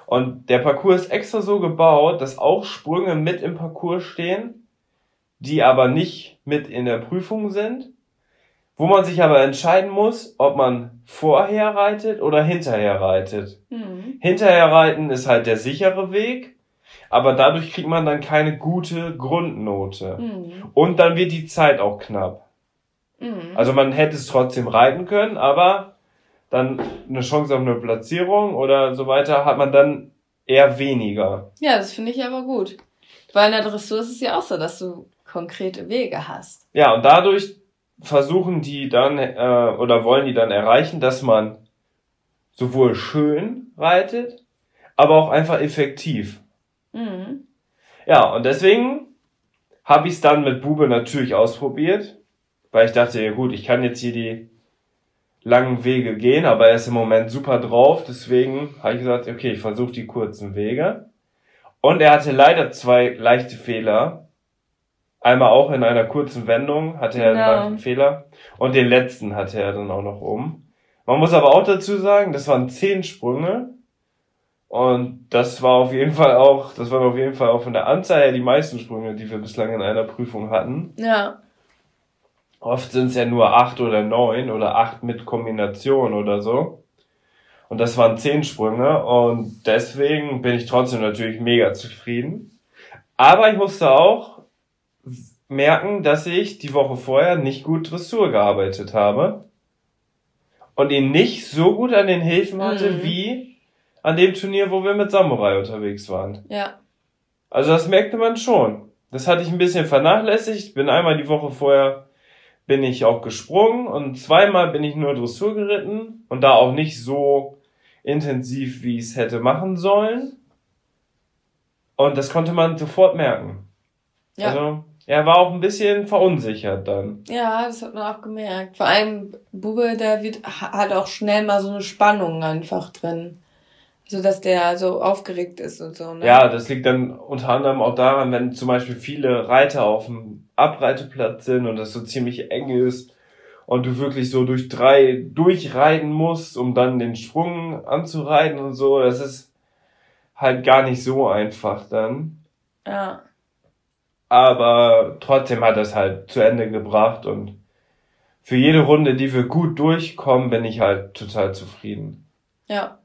Und der Parcours ist extra so gebaut, dass auch Sprünge mit im Parcours stehen, die aber nicht mit in der Prüfung sind, wo man sich aber entscheiden muss, ob man vorher reitet oder hinterher reitet. Mhm. Hinterher reiten ist halt der sichere Weg, aber dadurch kriegt man dann keine gute Grundnote. Mhm. Und dann wird die Zeit auch knapp. Mhm. Also man hätte es trotzdem reiten können, aber dann eine Chance auf eine Platzierung oder so weiter hat man dann eher weniger. Ja, das finde ich aber gut. Weil in der Dressur ist es ja auch so, dass du konkrete Wege hast. Ja, und dadurch versuchen die dann äh, oder wollen die dann erreichen, dass man sowohl schön reitet, aber auch einfach effektiv. Mhm. Ja, und deswegen habe ich es dann mit Bube natürlich ausprobiert, weil ich dachte, ja gut, ich kann jetzt hier die langen Wege gehen, aber er ist im Moment super drauf, deswegen habe ich gesagt, okay, ich versuche die kurzen Wege. Und er hatte leider zwei leichte Fehler. Einmal auch in einer kurzen Wendung hatte er genau. einen leichten Fehler und den letzten hatte er dann auch noch um. Man muss aber auch dazu sagen, das waren zehn Sprünge und das war auf jeden Fall auch, das waren auf jeden Fall auch von der Anzahl her die meisten Sprünge, die wir bislang in einer Prüfung hatten. Ja. Oft sind es ja nur acht oder neun oder acht mit Kombination oder so. Und das waren zehn Sprünge und deswegen bin ich trotzdem natürlich mega zufrieden. Aber ich musste auch merken, dass ich die Woche vorher nicht gut Dressur gearbeitet habe und ihn nicht so gut an den Hilfen hatte mhm. wie an dem Turnier, wo wir mit Samurai unterwegs waren. Ja. Also das merkte man schon. Das hatte ich ein bisschen vernachlässigt. Bin einmal die Woche vorher bin ich auch gesprungen und zweimal bin ich nur Dressur geritten und da auch nicht so intensiv, wie ich es hätte machen sollen. Und das konnte man sofort merken. Ja. Also er war auch ein bisschen verunsichert dann. Ja, das hat man auch gemerkt. Vor allem Bube, der wird, hat auch schnell mal so eine Spannung einfach drin. So dass der so aufgeregt ist und so, ne? Ja, das liegt dann unter anderem auch daran, wenn zum Beispiel viele Reiter auf dem Abreiteplatz sind und das so ziemlich eng ist und du wirklich so durch drei durchreiten musst, um dann den Sprung anzureiten und so. Das ist halt gar nicht so einfach dann. Ja. Aber trotzdem hat es halt zu Ende gebracht und für jede Runde, die wir gut durchkommen, bin ich halt total zufrieden. Ja.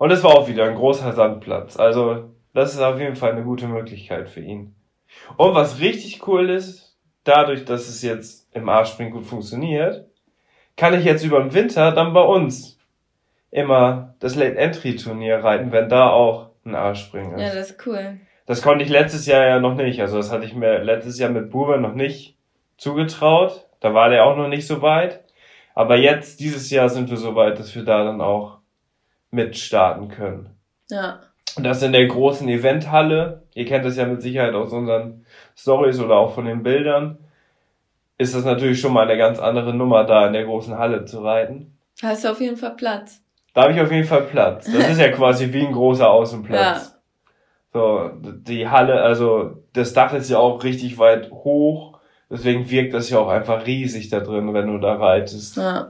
Und es war auch wieder ein großer Sandplatz. Also, das ist auf jeden Fall eine gute Möglichkeit für ihn. Und was richtig cool ist, dadurch, dass es jetzt im A-Spring gut funktioniert, kann ich jetzt über den Winter dann bei uns immer das Late Entry Turnier reiten, wenn da auch ein A-Spring ist. Ja, das ist cool. Das konnte ich letztes Jahr ja noch nicht. Also das hatte ich mir letztes Jahr mit Bube noch nicht zugetraut. Da war der auch noch nicht so weit. Aber jetzt, dieses Jahr sind wir so weit, dass wir da dann auch mitstarten können. Ja. Und das in der großen Eventhalle. Ihr kennt das ja mit Sicherheit aus unseren Stories oder auch von den Bildern. Ist das natürlich schon mal eine ganz andere Nummer, da in der großen Halle zu reiten. Hast du auf jeden Fall Platz. Da habe ich auf jeden Fall Platz. Das ist ja quasi wie ein großer Außenplatz. Ja. So, die Halle, also das Dach ist ja auch richtig weit hoch. Deswegen wirkt das ja auch einfach riesig da drin, wenn du da reitest. Ja.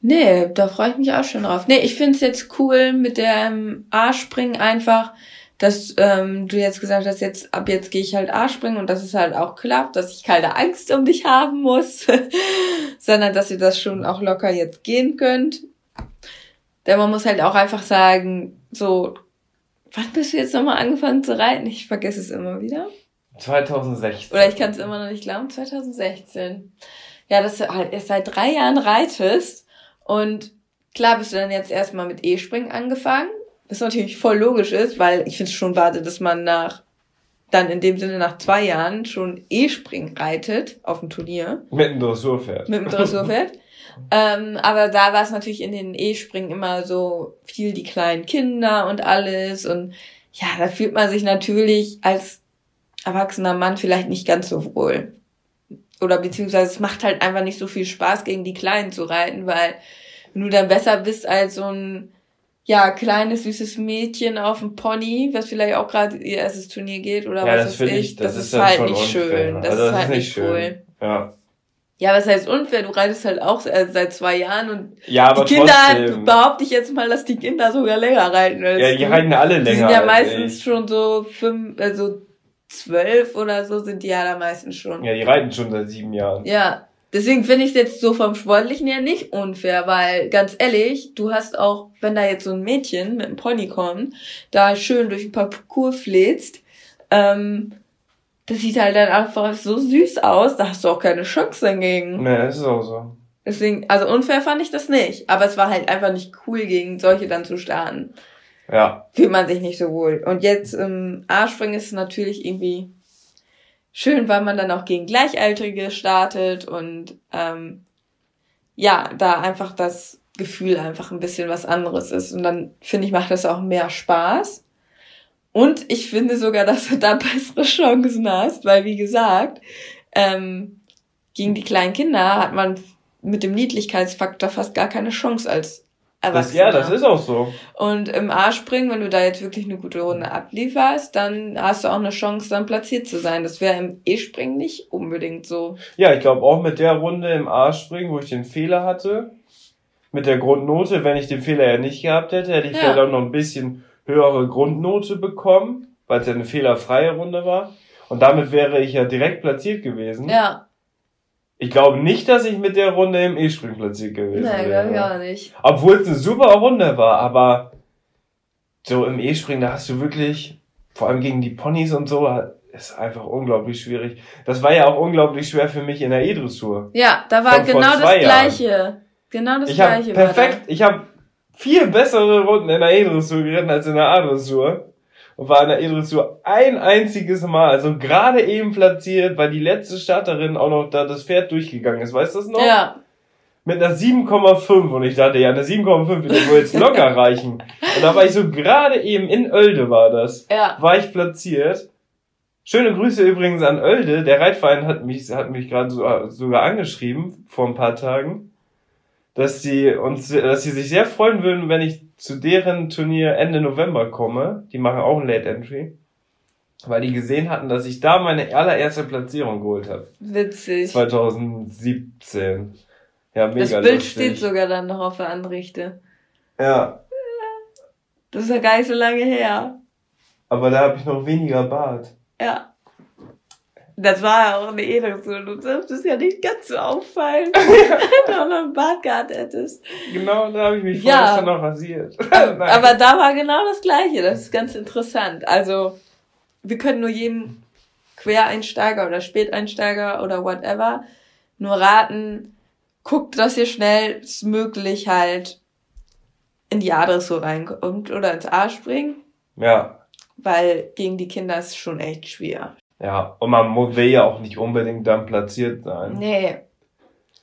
Nee, da freue ich mich auch schon drauf. Nee, ich find's jetzt cool mit dem A-Springen einfach, dass ähm, du jetzt gesagt hast, jetzt ab jetzt gehe ich halt A-Springen und dass es halt auch klappt, dass ich keine Angst um dich haben muss, sondern dass ihr das schon auch locker jetzt gehen könnt. Denn man muss halt auch einfach sagen, so, wann bist du jetzt nochmal angefangen zu reiten? Ich vergesse es immer wieder. 2016. Oder ich kann es immer noch nicht glauben, 2016. Ja, dass du halt erst seit drei Jahren reitest und klar bist du dann jetzt erstmal mit E-Springen angefangen, was natürlich voll logisch ist, weil ich finde es schon warte, dass man nach, dann in dem Sinne nach zwei Jahren schon E-Springen reitet auf dem Turnier. Mit einem Dressurpferd. Mit dem Dressurpferd. ähm, aber da war es natürlich in den E-Springen immer so viel die kleinen Kinder und alles und ja, da fühlt man sich natürlich als erwachsener Mann vielleicht nicht ganz so wohl. Oder beziehungsweise es macht halt einfach nicht so viel Spaß, gegen die Kleinen zu reiten, weil wenn du dann besser bist als so ein ja, kleines, süßes Mädchen auf dem Pony, was vielleicht auch gerade ihr erstes Turnier geht oder Ja, was weiß ich, ich, das das ist ist halt nicht unfair. schön. Das Also ist das halt ist nicht schön. cool. Ja. Ja, was heißt unfair? Du reitest halt auch äh, seit zwei Jahren und Ja, aber die Kinder, trotzdem. behaupte ich jetzt mal, dass die Kinder sogar länger reiten als Ja, die du. reiten alle länger. Die sind ja als meistens ich. schon so fünf, also zwölf oder so sind die ja da meistens schon. Ja, die reiten schon seit sieben Jahren. Ja, deswegen finde ich es jetzt so vom Sportlichen her nicht unfair, weil ganz ehrlich, du hast auch, wenn da jetzt so ein Mädchen mit einem Pony kommt, da schön durch ein Parcours fläzt, ähm, das sieht halt dann einfach so süß aus, da hast du auch keine Chance dagegen. Ne, das ist auch so. Deswegen, also unfair fand ich das nicht, aber es war halt einfach nicht cool, gegen solche dann zu starten. Ja. Fühlt man sich nicht so wohl. Und jetzt im A-Springen ist es natürlich irgendwie schön, weil man dann auch gegen Gleichaltrige startet und ähm, ja, da einfach das Gefühl einfach ein bisschen was anderes ist. Und dann finde ich, macht das auch mehr Spaß. Und ich finde sogar, dass du da bessere Chancen hast, weil wie gesagt, ähm, gegen die kleinen Kinder hat man mit dem Niedlichkeitsfaktor fast gar keine Chance als Das, Erwachsener. ja, das ist auch so. Und im A-Springen, wenn du da jetzt wirklich eine gute Runde ablieferst, dann hast du auch eine Chance, dann platziert zu sein. Das wäre im E-Springen nicht unbedingt so. Ja, ich glaube auch mit der Runde im A-Springen, wo ich den Fehler hatte, mit der Grundnote, wenn ich den Fehler ja nicht gehabt hätte, hätte ich Ja. vielleicht auch noch ein bisschen höhere Grundnote bekommen, weil es ja eine fehlerfreie Runde war. Und damit wäre ich ja direkt platziert gewesen. Ja, Ich glaube nicht, dass ich mit der Runde im E-Springen platziert gewesen nein, wäre. glaube ich auch nicht. Obwohl es eine super Runde war, aber so im E-Springen, da hast du wirklich, vor allem gegen die Ponys und so, ist einfach unglaublich schwierig. Das war ja auch unglaublich schwer für mich in der E-Dressur. Ja, da war Von genau das Jahren. Gleiche. Genau das Ich Gleiche perfekt, ich habe viel bessere Runden in der E-Dressur geritten als in der A-Dressur. Und war in der E-Dressur ein einziges Mal, also gerade eben platziert, weil die letzte Starterin auch noch da das Pferd durchgegangen ist. Weißt du das noch? Ja. Mit einer 7,5 und ich dachte, ja, eine 7,5 wird wohl jetzt locker reichen. Und da war ich so gerade eben in Oelde war das. Ja. War ich platziert. Schöne Grüße übrigens an Oelde. Der Reitverein hat mich, hat mich gerade so, sogar angeschrieben vor ein paar Tagen dass sie uns, dass sie sich sehr freuen würden, wenn ich zu deren Turnier Ende November komme. Die machen auch ein Late Entry. Weil die gesehen hatten, dass ich da meine allererste Platzierung geholt habe. Witzig. 2017. Ja, mega Das Bild lustig. steht sogar dann noch auf der Anrichte. Ja. Das ist ja gar nicht so lange her. Aber da habe ich noch weniger Bart. Ja. Das war ja auch eine Ehrensohn. Du darfst es ja nicht ganz so auffallen, wenn du auch noch einen Bart gehabt hättest. Genau, da habe ich mich ja. noch rasiert. aber da war genau das Gleiche. Das ist ganz interessant. Also, wir können nur jedem Quereinsteiger oder Späteinsteiger oder whatever nur raten, guckt, dass ihr schnellstmöglich halt in die Adresse reinkommt oder ins A springt. Ja. Weil gegen die Kinder ist es schon echt schwer. Ja, und man will ja auch nicht unbedingt dann platziert sein. Nee.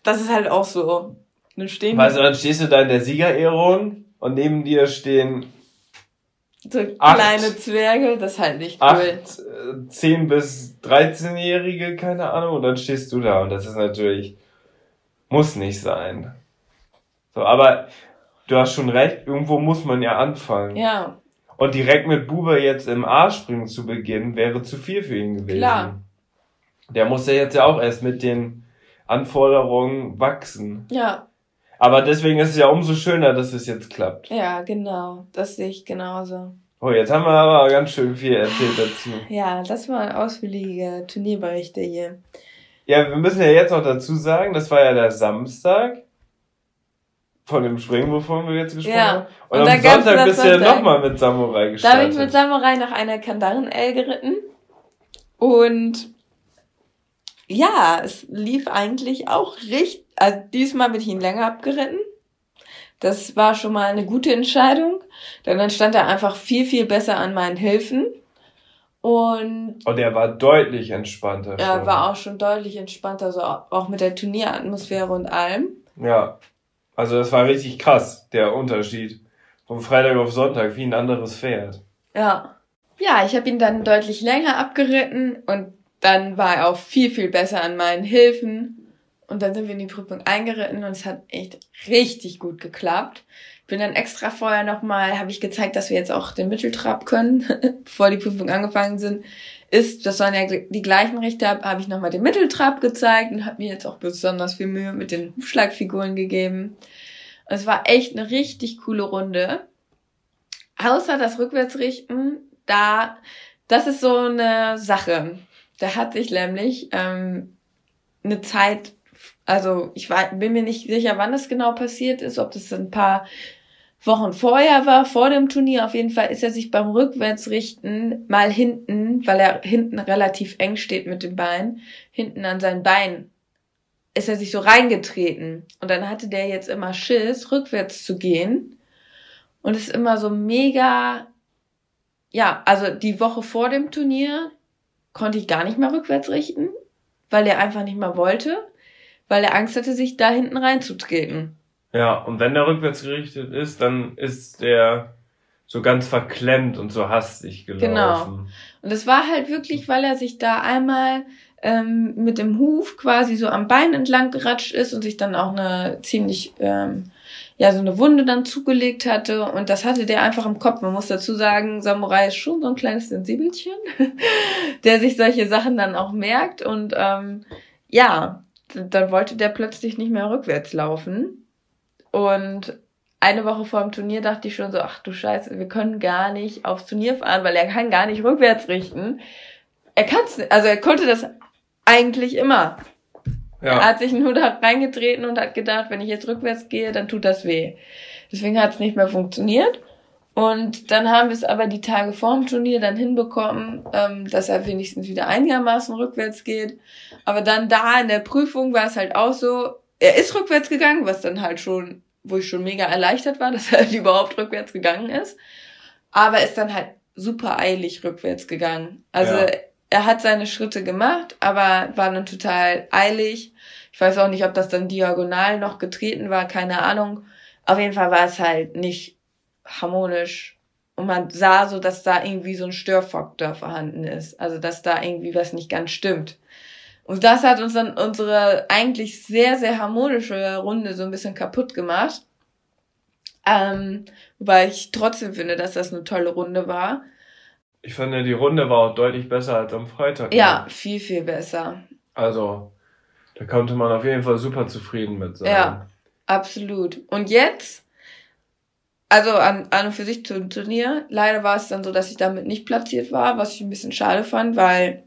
Das ist halt auch so. Dann stehen weißt du, dann stehst du da in der Siegerehrung und neben dir stehen so acht, kleine Zwerge, das ist halt nicht cool. Acht, 10 äh, bis 13-Jährige, keine Ahnung, und dann stehst du da und das ist natürlich, muss nicht sein. So, aber du hast schon recht, irgendwo muss man ja anfangen. Ja. Und direkt mit Bube jetzt im A springen zu beginnen, wäre zu viel für ihn gewesen. Klar. Der muss ja jetzt ja auch erst mit den Anforderungen wachsen. Ja. Aber deswegen ist es ja umso schöner, dass es jetzt klappt. Ja, genau. Das sehe ich genauso. Oh, jetzt haben wir aber ganz schön viel erzählt dazu. Ja, das waren ausführliche Turnierberichte hier. Ja, wir müssen ja jetzt noch dazu sagen, das war ja der Samstag von dem Springen, wovon wir jetzt gesprochen ja. haben. Und, und am Sonntag bist du ja nochmal mit Samurai gestartet. Da bin ich mit Samurai nach einer Kandaren-L geritten. Und ja, es lief eigentlich auch richtig. Also diesmal bin ich ihn länger abgeritten. Das war schon mal eine gute Entscheidung. Denn dann stand er einfach viel, viel besser an meinen Hilfen. Und. Und er war deutlich entspannter. Er schon. war auch schon deutlich entspannter, so auch mit der Turnieratmosphäre und allem. Ja. Also das war richtig krass, der Unterschied. Vom Freitag auf Sonntag, wie ein anderes Pferd. Ja. Ja, ich habe ihn dann deutlich länger abgeritten und dann war er auch viel, viel besser an meinen Hilfen. Und dann sind wir in die Prüfung eingeritten und es hat echt richtig gut geklappt. Bin dann extra vorher nochmal, habe ich gezeigt, dass wir jetzt auch den Mitteltrab können, bevor die Prüfung angefangen sind ist, das waren ja die gleichen Richter, habe ich nochmal den Mitteltrab gezeigt und habe mir jetzt auch besonders viel Mühe mit den Hufschlagfiguren gegeben. es war echt eine richtig coole Runde. Außer das Rückwärtsrichten, da, das ist so eine Sache. Da hat sich nämlich ähm, eine Zeit, also ich war, bin mir nicht sicher, wann das genau passiert ist, ob das ein paar Wochen vorher war, vor dem Turnier. Auf jeden Fall ist er sich beim Rückwärtsrichten mal hinten, weil er hinten relativ eng steht mit dem Bein, hinten an sein Bein ist er sich so reingetreten. Und dann hatte der jetzt immer Schiss, rückwärts zu gehen. Und ist immer so mega, ja, also die Woche vor dem Turnier konnte ich gar nicht mehr rückwärts richten, weil er einfach nicht mehr wollte, weil er Angst hatte, sich da hinten reinzutreten. Ja, und wenn der rückwärts gerichtet ist, dann ist der so ganz verklemmt und so hastig gelaufen. Genau. Und es war halt wirklich, weil er sich da einmal ähm, mit dem Huf quasi so am Bein entlang geratscht ist und sich dann auch eine ziemlich, ähm, ja, so eine Wunde dann zugelegt hatte. Und das hatte der einfach im Kopf. Man muss dazu sagen, Samurai ist schon so ein kleines Sensibelchen, der sich solche Sachen dann auch merkt. Und ähm, ja, dann wollte der plötzlich nicht mehr rückwärts laufen. Und eine Woche vor dem Turnier dachte ich schon so, ach du Scheiße, wir können gar nicht aufs Turnier fahren, weil er kann gar nicht rückwärts richten. Er kann's, also er konnte das eigentlich immer. Ja. Er hat sich nur da reingetreten und hat gedacht, wenn ich jetzt rückwärts gehe, dann tut das weh. Deswegen hat es nicht mehr funktioniert. Und dann haben wir es aber die Tage vor dem Turnier dann hinbekommen, ähm, dass er wenigstens wieder einigermaßen rückwärts geht. Aber dann da in der Prüfung war es halt auch so, er ist rückwärts gegangen, was dann halt schon wo ich schon mega erleichtert war, dass er halt überhaupt rückwärts gegangen ist. Aber ist dann halt super eilig rückwärts gegangen. Also ja. er hat seine Schritte gemacht, aber war dann total eilig. Ich weiß auch nicht, ob das dann diagonal noch getreten war, keine Ahnung. Auf jeden Fall war es halt nicht harmonisch. Und man sah so, dass da irgendwie so ein Störfaktor vorhanden ist. Also, dass da irgendwie was nicht ganz stimmt. Und das hat uns dann unsere eigentlich sehr, sehr harmonische Runde so ein bisschen kaputt gemacht. Ähm, wobei ich trotzdem finde, dass das eine tolle Runde war. Ich fand ja, die Runde war auch deutlich besser als am Freitag. Ja, viel, viel besser. Also, da konnte man auf jeden Fall super zufrieden mit sein. Ja, absolut. Und jetzt, also an, an und für sich zum Turnier, leider war es dann so, dass ich damit nicht platziert war, was ich ein bisschen schade fand, weil,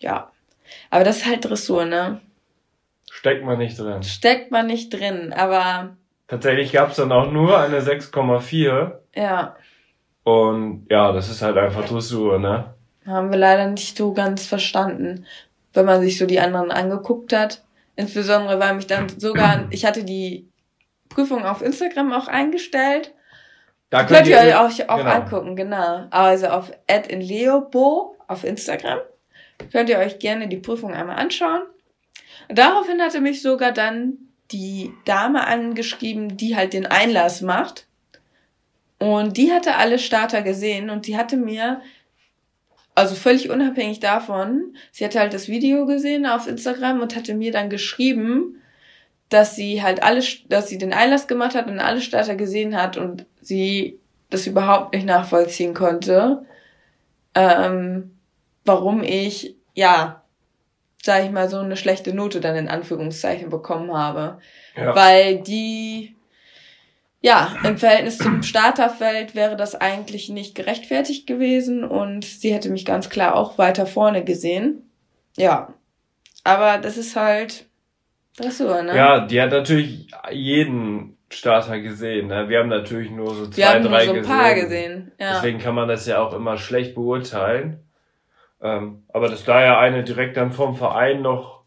ja, aber das ist halt Dressur, ne? Steckt man nicht drin. Steckt man nicht drin, aber. Tatsächlich gab es dann auch nur eine 6,4. Ja. Und ja, das ist halt einfach Dressur, ne? Haben wir leider nicht so ganz verstanden, wenn man sich so die anderen angeguckt hat. Insbesondere, weil mich dann sogar, ich hatte die Prüfung auf Instagram auch eingestellt. Da könnt, könnt ihr euch auch, auch genau. angucken, genau. Also auf @inleobo auf Instagram könnt ihr euch gerne die Prüfung einmal anschauen. Und daraufhin hatte mich sogar dann die Dame angeschrieben, die halt den Einlass macht. Und die hatte alle Starter gesehen und die hatte mir, also völlig unabhängig davon, sie hatte halt das Video gesehen auf Instagram und hatte mir dann geschrieben, dass sie halt alle, dass sie den Einlass gemacht hat und alle Starter gesehen hat und sie das überhaupt nicht nachvollziehen konnte. Ähm, warum ich, ja, sag ich mal, so eine schlechte Note dann in Anführungszeichen bekommen habe. Ja. Weil die, ja, im Verhältnis zum Starterfeld wäre das eigentlich nicht gerechtfertigt gewesen und sie hätte mich ganz klar auch weiter vorne gesehen. Ja. Aber das ist halt Dressur, ne? Ja, die hat natürlich jeden Starter gesehen. Ne? Wir haben natürlich nur so zwei, Wir haben drei nur so ein gesehen. paar gesehen. Ja. Deswegen kann man das ja auch immer schlecht beurteilen. Ähm, aber dass da ja eine direkt dann vom Verein noch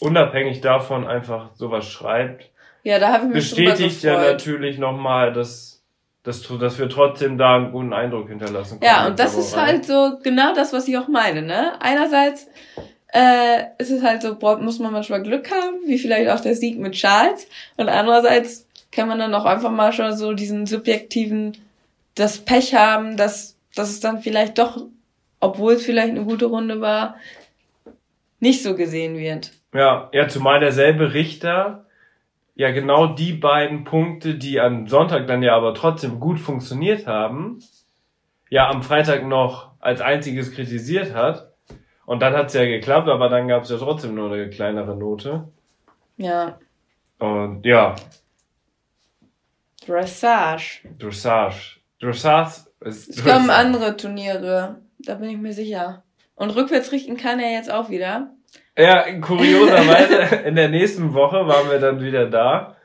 unabhängig davon einfach sowas schreibt, ja, da habe ich mich bestätigt ja natürlich nochmal, dass, dass, dass wir trotzdem da einen guten Eindruck hinterlassen können. Ja, und das ist halt so genau das, was ich auch meine. Ne? Einerseits äh, ist es halt so, muss man manchmal Glück haben, wie vielleicht auch der Sieg mit Charles. Und andererseits kann man dann auch einfach mal schon so diesen subjektiven, das Pech haben, dass, dass es dann vielleicht doch obwohl es vielleicht eine gute Runde war, nicht so gesehen wird. Ja, ja, zumal derselbe Richter ja genau die beiden Punkte, die am Sonntag dann ja aber trotzdem gut funktioniert haben, ja am Freitag noch als einziges kritisiert hat. Und dann hat's ja geklappt, aber dann gab's ja trotzdem nur eine kleinere Note. Ja. Und ja. Dressage. Dressage. Dressage ist. Es kommen andere Turniere. Da bin ich mir sicher. Und rückwärts richten kann er jetzt auch wieder. Ja, kurioserweise, in der nächsten Woche waren wir dann wieder da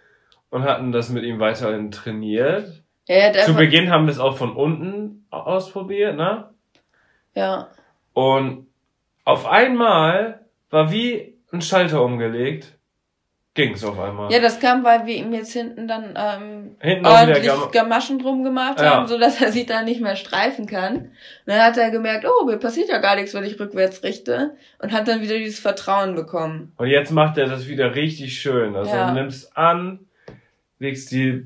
und hatten das mit ihm weiterhin trainiert. Ja, der Zu Beginn haben wir es auch von unten ausprobiert, ne? Ja. Und auf einmal war wie ein Schalter umgelegt ging's auf einmal. Ja, das kam, weil wir ihm jetzt hinten dann ähm, hinten ordentlich Gam Gamaschen drum gemacht ja. haben, so dass er sich da nicht mehr streifen kann. Und dann hat er gemerkt, oh, mir passiert ja gar nichts, wenn ich rückwärts richte und hat dann wieder dieses Vertrauen bekommen. Und jetzt macht er das wieder richtig schön. Also ja. du nimmst an, legst die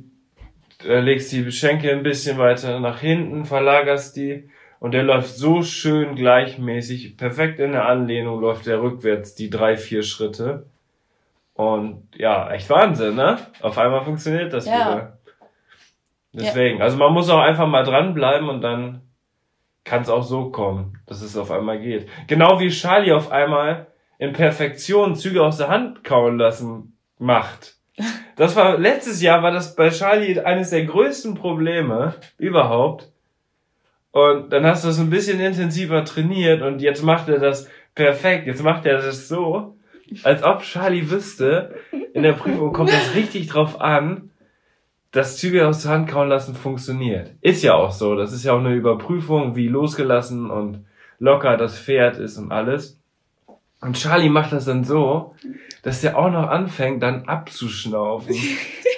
äh, legst die Schenkel ein bisschen weiter nach hinten, verlagerst die und der läuft so schön gleichmäßig, perfekt in der Anlehnung läuft der rückwärts die drei, vier Schritte. Und ja, echt Wahnsinn, ne? Auf einmal funktioniert das ja. wieder. Deswegen, ja. also man muss auch einfach mal dranbleiben und dann kann es auch so kommen, dass es auf einmal geht. Genau wie Charlie auf einmal in Perfektion Züge aus der Hand kauen lassen macht. Das war, letztes Jahr war das bei Charlie eines der größten Probleme überhaupt. Und dann hast du es ein bisschen intensiver trainiert und jetzt macht er das perfekt. Jetzt macht er das so, als ob Charlie wüsste, in der Prüfung kommt es richtig drauf an, dass Züge aus der Hand kauen lassen funktioniert. Ist ja auch so. Das ist ja auch eine Überprüfung, wie losgelassen und locker das Pferd ist und alles. Und Charlie macht das dann so, dass der auch noch anfängt, dann abzuschnaufen.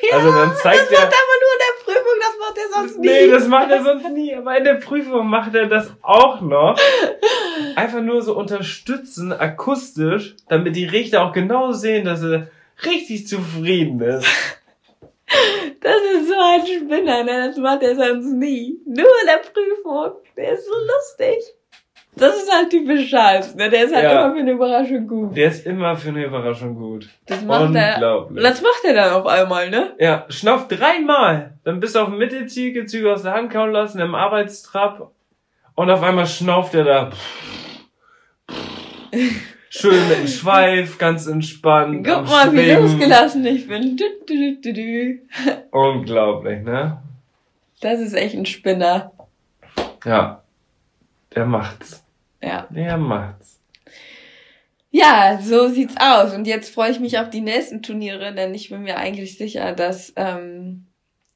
Ja, also dann zeigt das er. macht aber nur in der Prüfung, das macht er sonst nie. Nee, das macht er sonst nie. Aber in der Prüfung macht er das auch noch. Einfach nur so unterstützen, akustisch, damit die Richter auch genau sehen, dass er richtig zufrieden ist. Das ist so ein Spinner, ne? Das macht er sonst nie. Nur in der Prüfung. Der ist so lustig. Das ist halt typisch Charles, ne? Der ist halt Ja. immer für eine Überraschung gut. Der ist immer für eine Überraschung gut. Das macht er. Unglaublich. Das macht er dann auf einmal, ne? Ja, schnauf dreimal. Dann bist du auf dem Mittelziel, Züge aus der Hand kauen lassen, im Arbeitstrab. Und auf einmal schnauft er da. Schön mit dem Schweif, ganz entspannt. Guck mal, wie losgelassen ich bin. Du, du, du, du. Unglaublich, ne? Das ist echt ein Spinner. Ja. Der macht's. Ja. Der macht's. Ja, so sieht's aus. Und jetzt freue ich mich auf die nächsten Turniere, denn ich bin mir eigentlich sicher, dass ähm,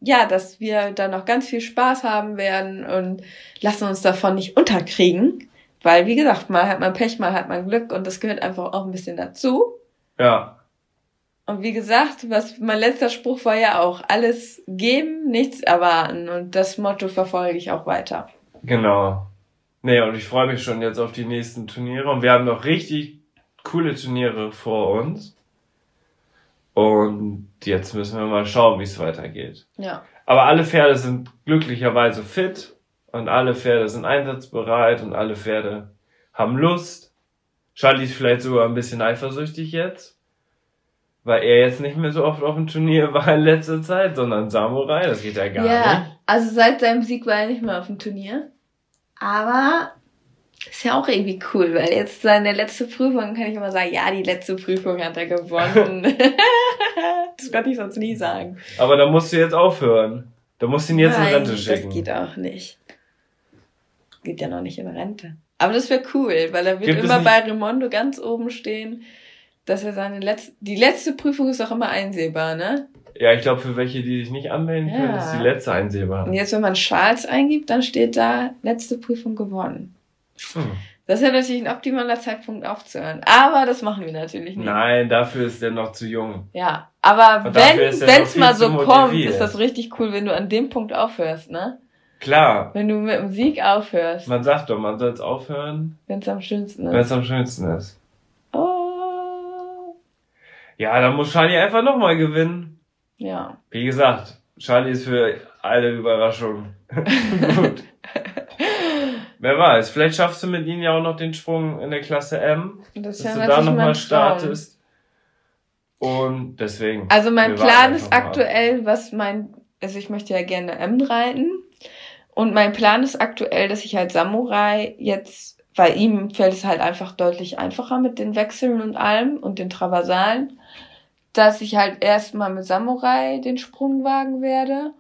ja, dass wir da noch ganz viel Spaß haben werden und lassen uns davon nicht unterkriegen. Weil, wie gesagt, mal hat man Pech, mal hat man Glück und das gehört einfach auch ein bisschen dazu. Ja. Und wie gesagt, was mein letzter Spruch war ja auch, alles geben, nichts erwarten. Und das Motto verfolge ich auch weiter. Genau. Nee, und ich freue mich schon jetzt auf die nächsten Turniere. Und wir haben noch richtig coole Turniere vor uns. Und jetzt müssen wir mal schauen, wie es weitergeht. Ja. Aber alle Pferde sind glücklicherweise fit und alle Pferde sind einsatzbereit und alle Pferde haben Lust. Charlie ist vielleicht sogar ein bisschen eifersüchtig jetzt, weil er jetzt nicht mehr so oft auf dem Turnier war in letzter Zeit, sondern Samurai, das geht ja gar ja, nicht. also seit seinem Sieg war er nicht mehr auf dem Turnier. Aber ist ja auch irgendwie cool, weil jetzt seine letzte Prüfung kann ich immer sagen, ja, die letzte Prüfung hat er gewonnen. das konnte ich sonst nie sagen. Aber da musst du jetzt aufhören. Da musst du ihn jetzt in Nein, Rente schicken. Das geht auch nicht. Geht ja noch nicht in Rente. Aber das wäre cool, weil er wird Gibt immer bei Raimondo ganz oben stehen, dass er seine letzte, die letzte Prüfung ist auch immer einsehbar, ne? Ja, ich glaube, für welche, die sich nicht anmelden können, Ja. ist die letzte einsehbar. Und jetzt, wenn man Charles eingibt, dann steht da letzte Prüfung gewonnen. Hm. Das ist ja natürlich ein optimaler Zeitpunkt aufzuhören. Aber das machen wir natürlich nicht. Nein, dafür ist der noch zu jung. Ja, aber Und wenn er wenn es mal so kommt, ist das richtig cool, wenn du an dem Punkt aufhörst, ne? Klar, Wenn du mit dem Sieg aufhörst, man sagt doch, man soll es aufhören, wenn es am schönsten wenn ist. es am schönsten ist. Oh. Ja, dann muss Charlie einfach nochmal gewinnen. Ja. Wie gesagt, Charlie ist für alle Überraschungen. Gut. Wer weiß, vielleicht schaffst du mit ihnen ja auch noch den Sprung in der Klasse M, Das dass ja du da nochmal startest. Und deswegen. Also mein Plan ist mal ab. aktuell, was mein, also ich möchte ja gerne M reiten. Und mein Plan ist aktuell, dass ich halt Samurai jetzt, weil ihm fällt es halt einfach deutlich einfacher mit den Wechseln und allem und den Traversalen, dass ich halt erstmal mit Samurai den Sprung wagen werde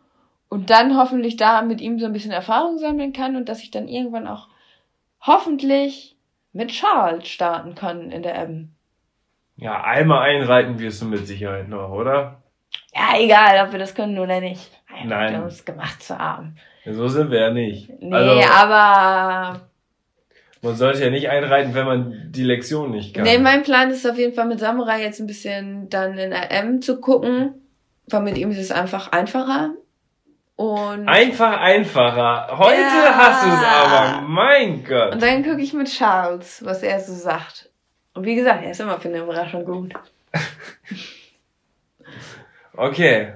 und dann hoffentlich da mit ihm so ein bisschen Erfahrung sammeln kann und dass ich dann irgendwann auch hoffentlich mit Charles starten kann in der M. Ja, einmal einreiten wirst du mit Sicherheit noch, oder? Ja, egal, ob wir das können oder nicht. Nein. Wir haben es gemacht zu haben. So sind wir ja nicht. Nee, also, aber man sollte ja nicht einreiten, wenn man die Lektion nicht kann. nee, mein Plan ist auf jeden Fall mit Samurai jetzt ein bisschen dann in RM zu gucken, weil mit ihm ist es einfach einfacher. Und, Einfach einfacher. Heute Ja. hast du es aber, mein Gott. und dann gucke ich mit Charles, was er so sagt. Und wie gesagt, er ist immer für eine Überraschung gut. Okay.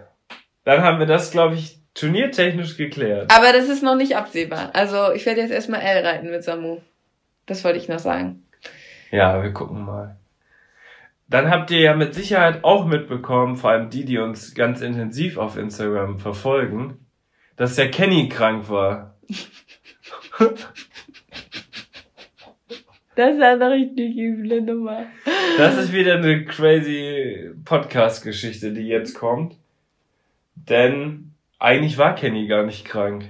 Dann haben wir das, glaube ich, turniertechnisch geklärt. Aber das ist noch nicht absehbar. Also ich werde jetzt erstmal L reiten mit Samu. Das wollte ich noch sagen. Ja, wir gucken mal. Dann habt ihr ja mit Sicherheit auch mitbekommen, vor allem die, die uns ganz intensiv auf Instagram verfolgen, dass der Kenny krank war. Das ist eine richtig üble Nummer. Das ist wieder eine crazy Podcast-Geschichte, die jetzt kommt. Denn eigentlich war Kenny gar nicht krank.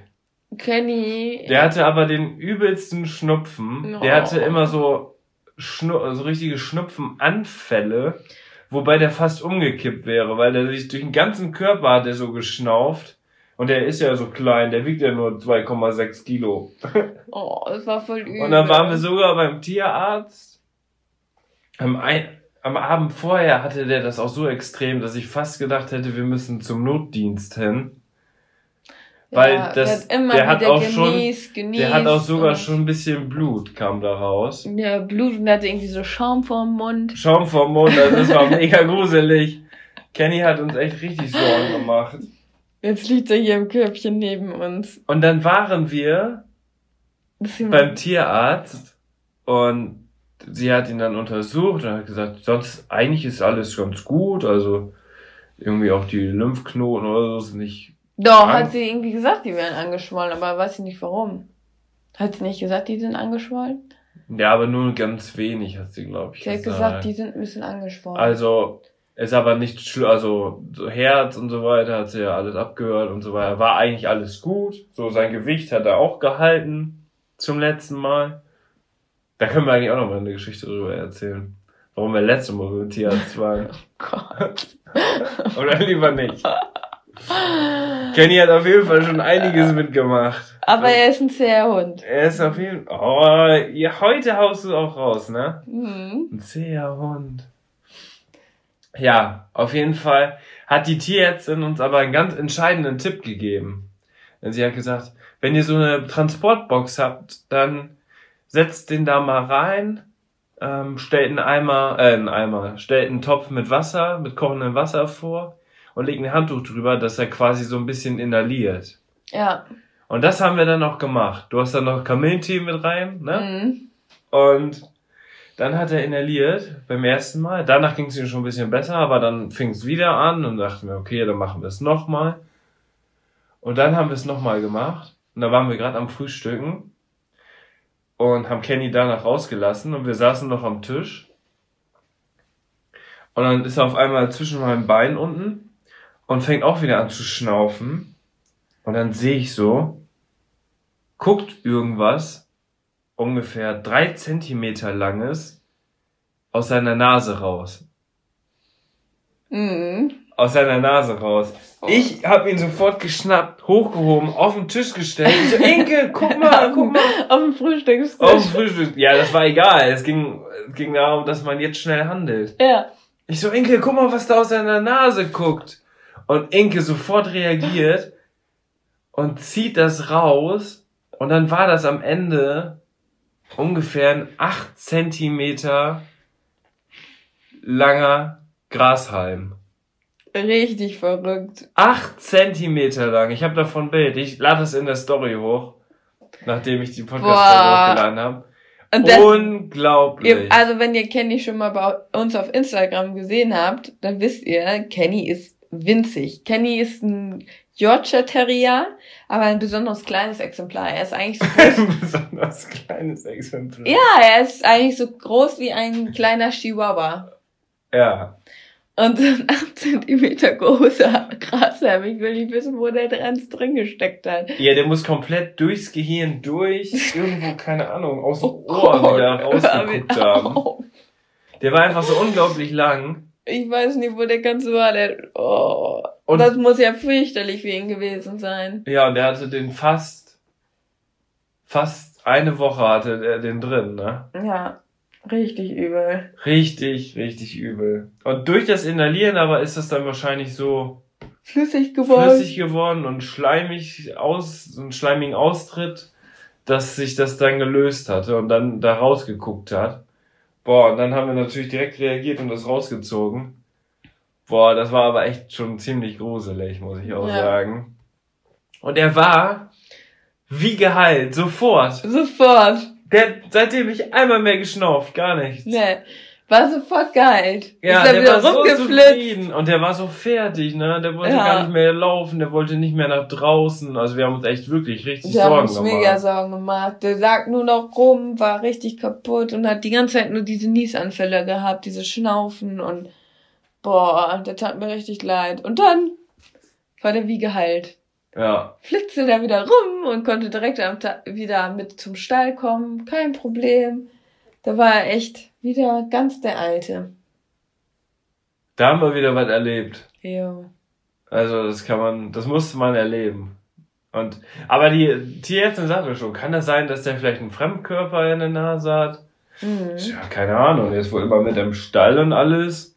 Kenny. Der hatte aber den übelsten Schnupfen. Oh. Der hatte immer so, Schnu so richtige Schnupfenanfälle, wobei der fast umgekippt wäre, weil der sich durch den ganzen Körper hat er so geschnauft. Und der ist ja so klein, der wiegt ja nur 2,6 Kilo. Oh, das war voll übel. Und dann waren wir sogar beim Tierarzt. Am, ein, am Abend vorher hatte der das auch so extrem, dass ich fast gedacht hätte, wir müssen zum Notdienst hin. Weil Ja, das, der hat immer der hat auch schon, genießt, der hat auch genießt sogar schon ein bisschen Blut kam da raus. Ja, Blut und hatte irgendwie so Schaum vorm Mund. Schaum vom Mund, also das war mega gruselig. Kenny hat uns echt richtig Sorgen gemacht. Jetzt liegt er hier im Körbchen neben uns. Und dann waren wir beim Tierarzt und sie hat ihn dann untersucht und hat gesagt, sonst eigentlich ist alles ganz gut, also irgendwie auch die Lymphknoten oder so sind nicht. Doch, hat sie irgendwie gesagt, die wären angeschwollen, aber weiß ich nicht warum. Hat sie nicht gesagt, die sind angeschwollen? Ja, aber nur ganz wenig, hat sie, glaube ich. Sie hat gesagt, die sind ein bisschen angeschwollen. Also, ist aber nicht schlimm, also so Herz und so weiter hat sie ja alles abgehört und so weiter. War eigentlich alles gut. So sein Gewicht hat er auch gehalten zum letzten Mal. Da können wir eigentlich auch noch mal eine Geschichte drüber erzählen. Warum wir letzte Mal beim Tierarzt waren. Gott. Oder lieber nicht. Kenny hat auf jeden Fall schon einiges mitgemacht. Aber er ist ein zäher Hund. Er ist auf jeden Fall. Oh, ja, heute haust du auch raus, ne? Mhm. Ein zäher Hund. Ja, auf jeden Fall hat die Tierärztin uns aber einen ganz entscheidenden Tipp gegeben. Denn sie hat gesagt, wenn ihr so eine Transportbox habt, dann setzt den da mal rein, ähm, stellt einen Eimer, äh, einen Eimer, stellt einen Topf mit Wasser, mit kochendem Wasser vor und legt ein Handtuch drüber, dass er quasi so ein bisschen inhaliert. Ja. Und das haben wir dann auch gemacht. Du hast dann noch Kamillentee mit rein, ne? Mhm. Und dann hat er inhaliert beim ersten Mal. Danach ging es ihm schon ein bisschen besser, aber dann fing es wieder an und dachten wir, okay, dann machen wir es nochmal. Und dann haben wir es nochmal gemacht. Und da waren wir gerade am Frühstücken und haben Kenny danach rausgelassen und wir saßen noch am Tisch. Und dann ist er auf einmal zwischen meinen Beinen unten und fängt auch wieder an zu schnaufen. Und dann sehe ich so, guckt irgendwas ungefähr drei Zentimeter langes aus seiner Nase raus. Mhm. Aus seiner Nase raus. Ich habe ihn sofort geschnappt, hochgehoben, auf den Tisch gestellt. Ich so, Inke, guck mal, guck mal. Auf dem Frühstückstisch. Auf dem Frühstück. Ja, das war egal. Es ging, es ging darum, dass man jetzt schnell handelt. Ja. Ich so, Inke, guck mal, was da aus seiner Nase guckt. Und Inke sofort reagiert und zieht das raus. Und dann war das am Ende ungefähr ein 8 Zentimeter langer Grashalm. Richtig verrückt. 8 Zentimeter lang. Ich habe davon ein Bild. Ich lade es in der Story hoch, nachdem ich die Podcast Boah. hochgeladen habe. Und das, Unglaublich. ihr, also wenn ihr Kenny schon mal bei uns auf Instagram gesehen habt, dann wisst ihr, Kenny ist winzig. Kenny ist ein Yorkshire Terrier, aber ein besonders kleines Exemplar. Er ist eigentlich so groß. ein besonders kleines Exemplar. ja, er ist eigentlich so groß wie ein kleiner Chihuahua. Ja. Und so ein 8 Zentimeter großer Grashalm. Ich will nicht wissen, wo der dran drin gesteckt hat. Ja, der muss komplett durchs Gehirn durch, irgendwo, keine Ahnung, aus dem Oh Ohr Gott, wieder rausgeguckt haben. auf. Der war einfach so unglaublich lang. Ich weiß nicht, wo der ganze war. Der, oh. Und- das muss ja fürchterlich für ihn gewesen sein. Ja, und der hatte den fast, fast eine Woche hatte er den drin, ne? Ja, richtig übel. Richtig, richtig übel. Und durch das Inhalieren aber ist das dann wahrscheinlich so Flüssig geworden. flüssig geworden und schleimig aus, so einen schleimigen Austritt, dass sich das dann gelöst hatte und dann da rausgeguckt hat. Boah, und dann haben wir natürlich direkt reagiert und das rausgezogen. Boah, das war aber echt schon ziemlich gruselig, muss ich auch Ja. sagen. Und er war wie geheilt, sofort. Sofort. Der seitdem nicht einmal mehr geschnauft, gar nichts. Ne. War sofort geheilt. Ja, ist er der wieder war so rumgeflitzt. zufrieden und der war so fertig, ne? Der wollte Ja. gar nicht mehr laufen, der wollte nicht mehr nach draußen. Also wir haben uns echt wirklich richtig Wir haben Sorgen uns gemacht. mega Sorgen gemacht. Der lag nur noch rum, war richtig kaputt und hat die ganze Zeit nur diese Niesanfälle gehabt, diese Schnaufen und boah, der tat mir richtig leid. Und dann war der wie geheilt. Ja, Flitzte da wieder rum und konnte direkt am Ta wieder mit zum Stall kommen. Kein Problem. Da war er echt wieder ganz der Alte. da haben wir wieder was erlebt. Jo. Also das kann man, das musste man erleben. Und aber die Tierärztin sagte schon, kann das sein, dass der vielleicht einen Fremdkörper in der Nase hat? Mhm. Ja, keine Ahnung, der ist wohl immer mit im Stall und alles.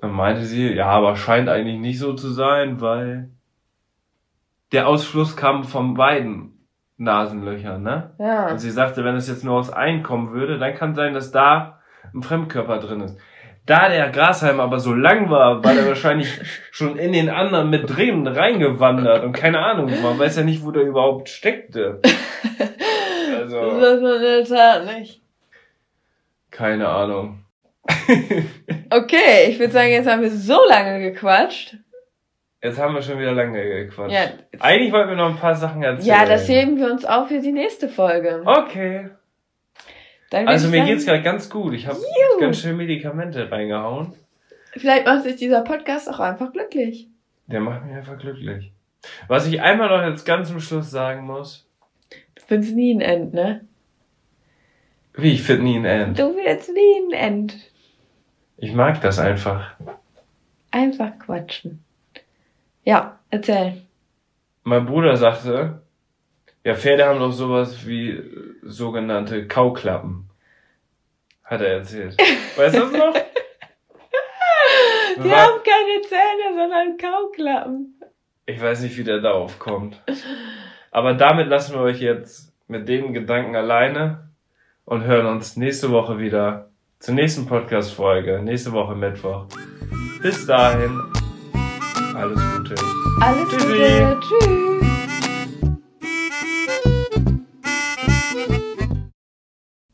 Dann meinte sie, ja, aber scheint eigentlich nicht so zu sein, weil der Ausfluss kam von beiden Nasenlöchern, ne? Ja. Und sie sagte, wenn es jetzt nur aus einem kommen würde, dann kann sein, dass da ein Fremdkörper drin ist. Da der Grashalm aber so lang war, war der wahrscheinlich schon in den anderen mit drin reingewandert und keine Ahnung, man weiß ja nicht, wo der überhaupt steckte. Das Also, weiß man in der Tat nicht. keine Ahnung. Okay, ich würde sagen, jetzt haben wir so lange gequatscht. Jetzt haben wir schon wieder lange gequatscht. Ja, Eigentlich wollten wir noch ein paar Sachen erzählen. ja, das heben wir uns auf für die nächste Folge. Okay. Also mir sagen, geht's gerade ganz gut. Ich habe ganz schön Medikamente reingehauen. Vielleicht macht sich dieser Podcast auch einfach glücklich. Der macht mich einfach glücklich. Was ich einmal noch jetzt ganz zum Schluss sagen muss. Du findest nie ein End, ne? Wie, ich finde nie ein End. Du willst nie ein End. Ich mag das einfach. Einfach quatschen. Ja, erzähl. Mein Bruder sagte, ja, Pferde haben doch sowas wie sogenannte Kauklappen. Hat er erzählt. Weißt du das noch? Die War- haben keine Zähne, sondern Kauklappen. Ich weiß nicht, wie der darauf kommt. Aber damit lassen wir euch jetzt mit dem Gedanken alleine und hören uns nächste Woche wieder zur nächsten Podcast-Folge. Nächste Woche Mittwoch. Bis dahin. Alles Gute. Alles Tschüssi. Gute. Tschüss.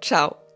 ciao.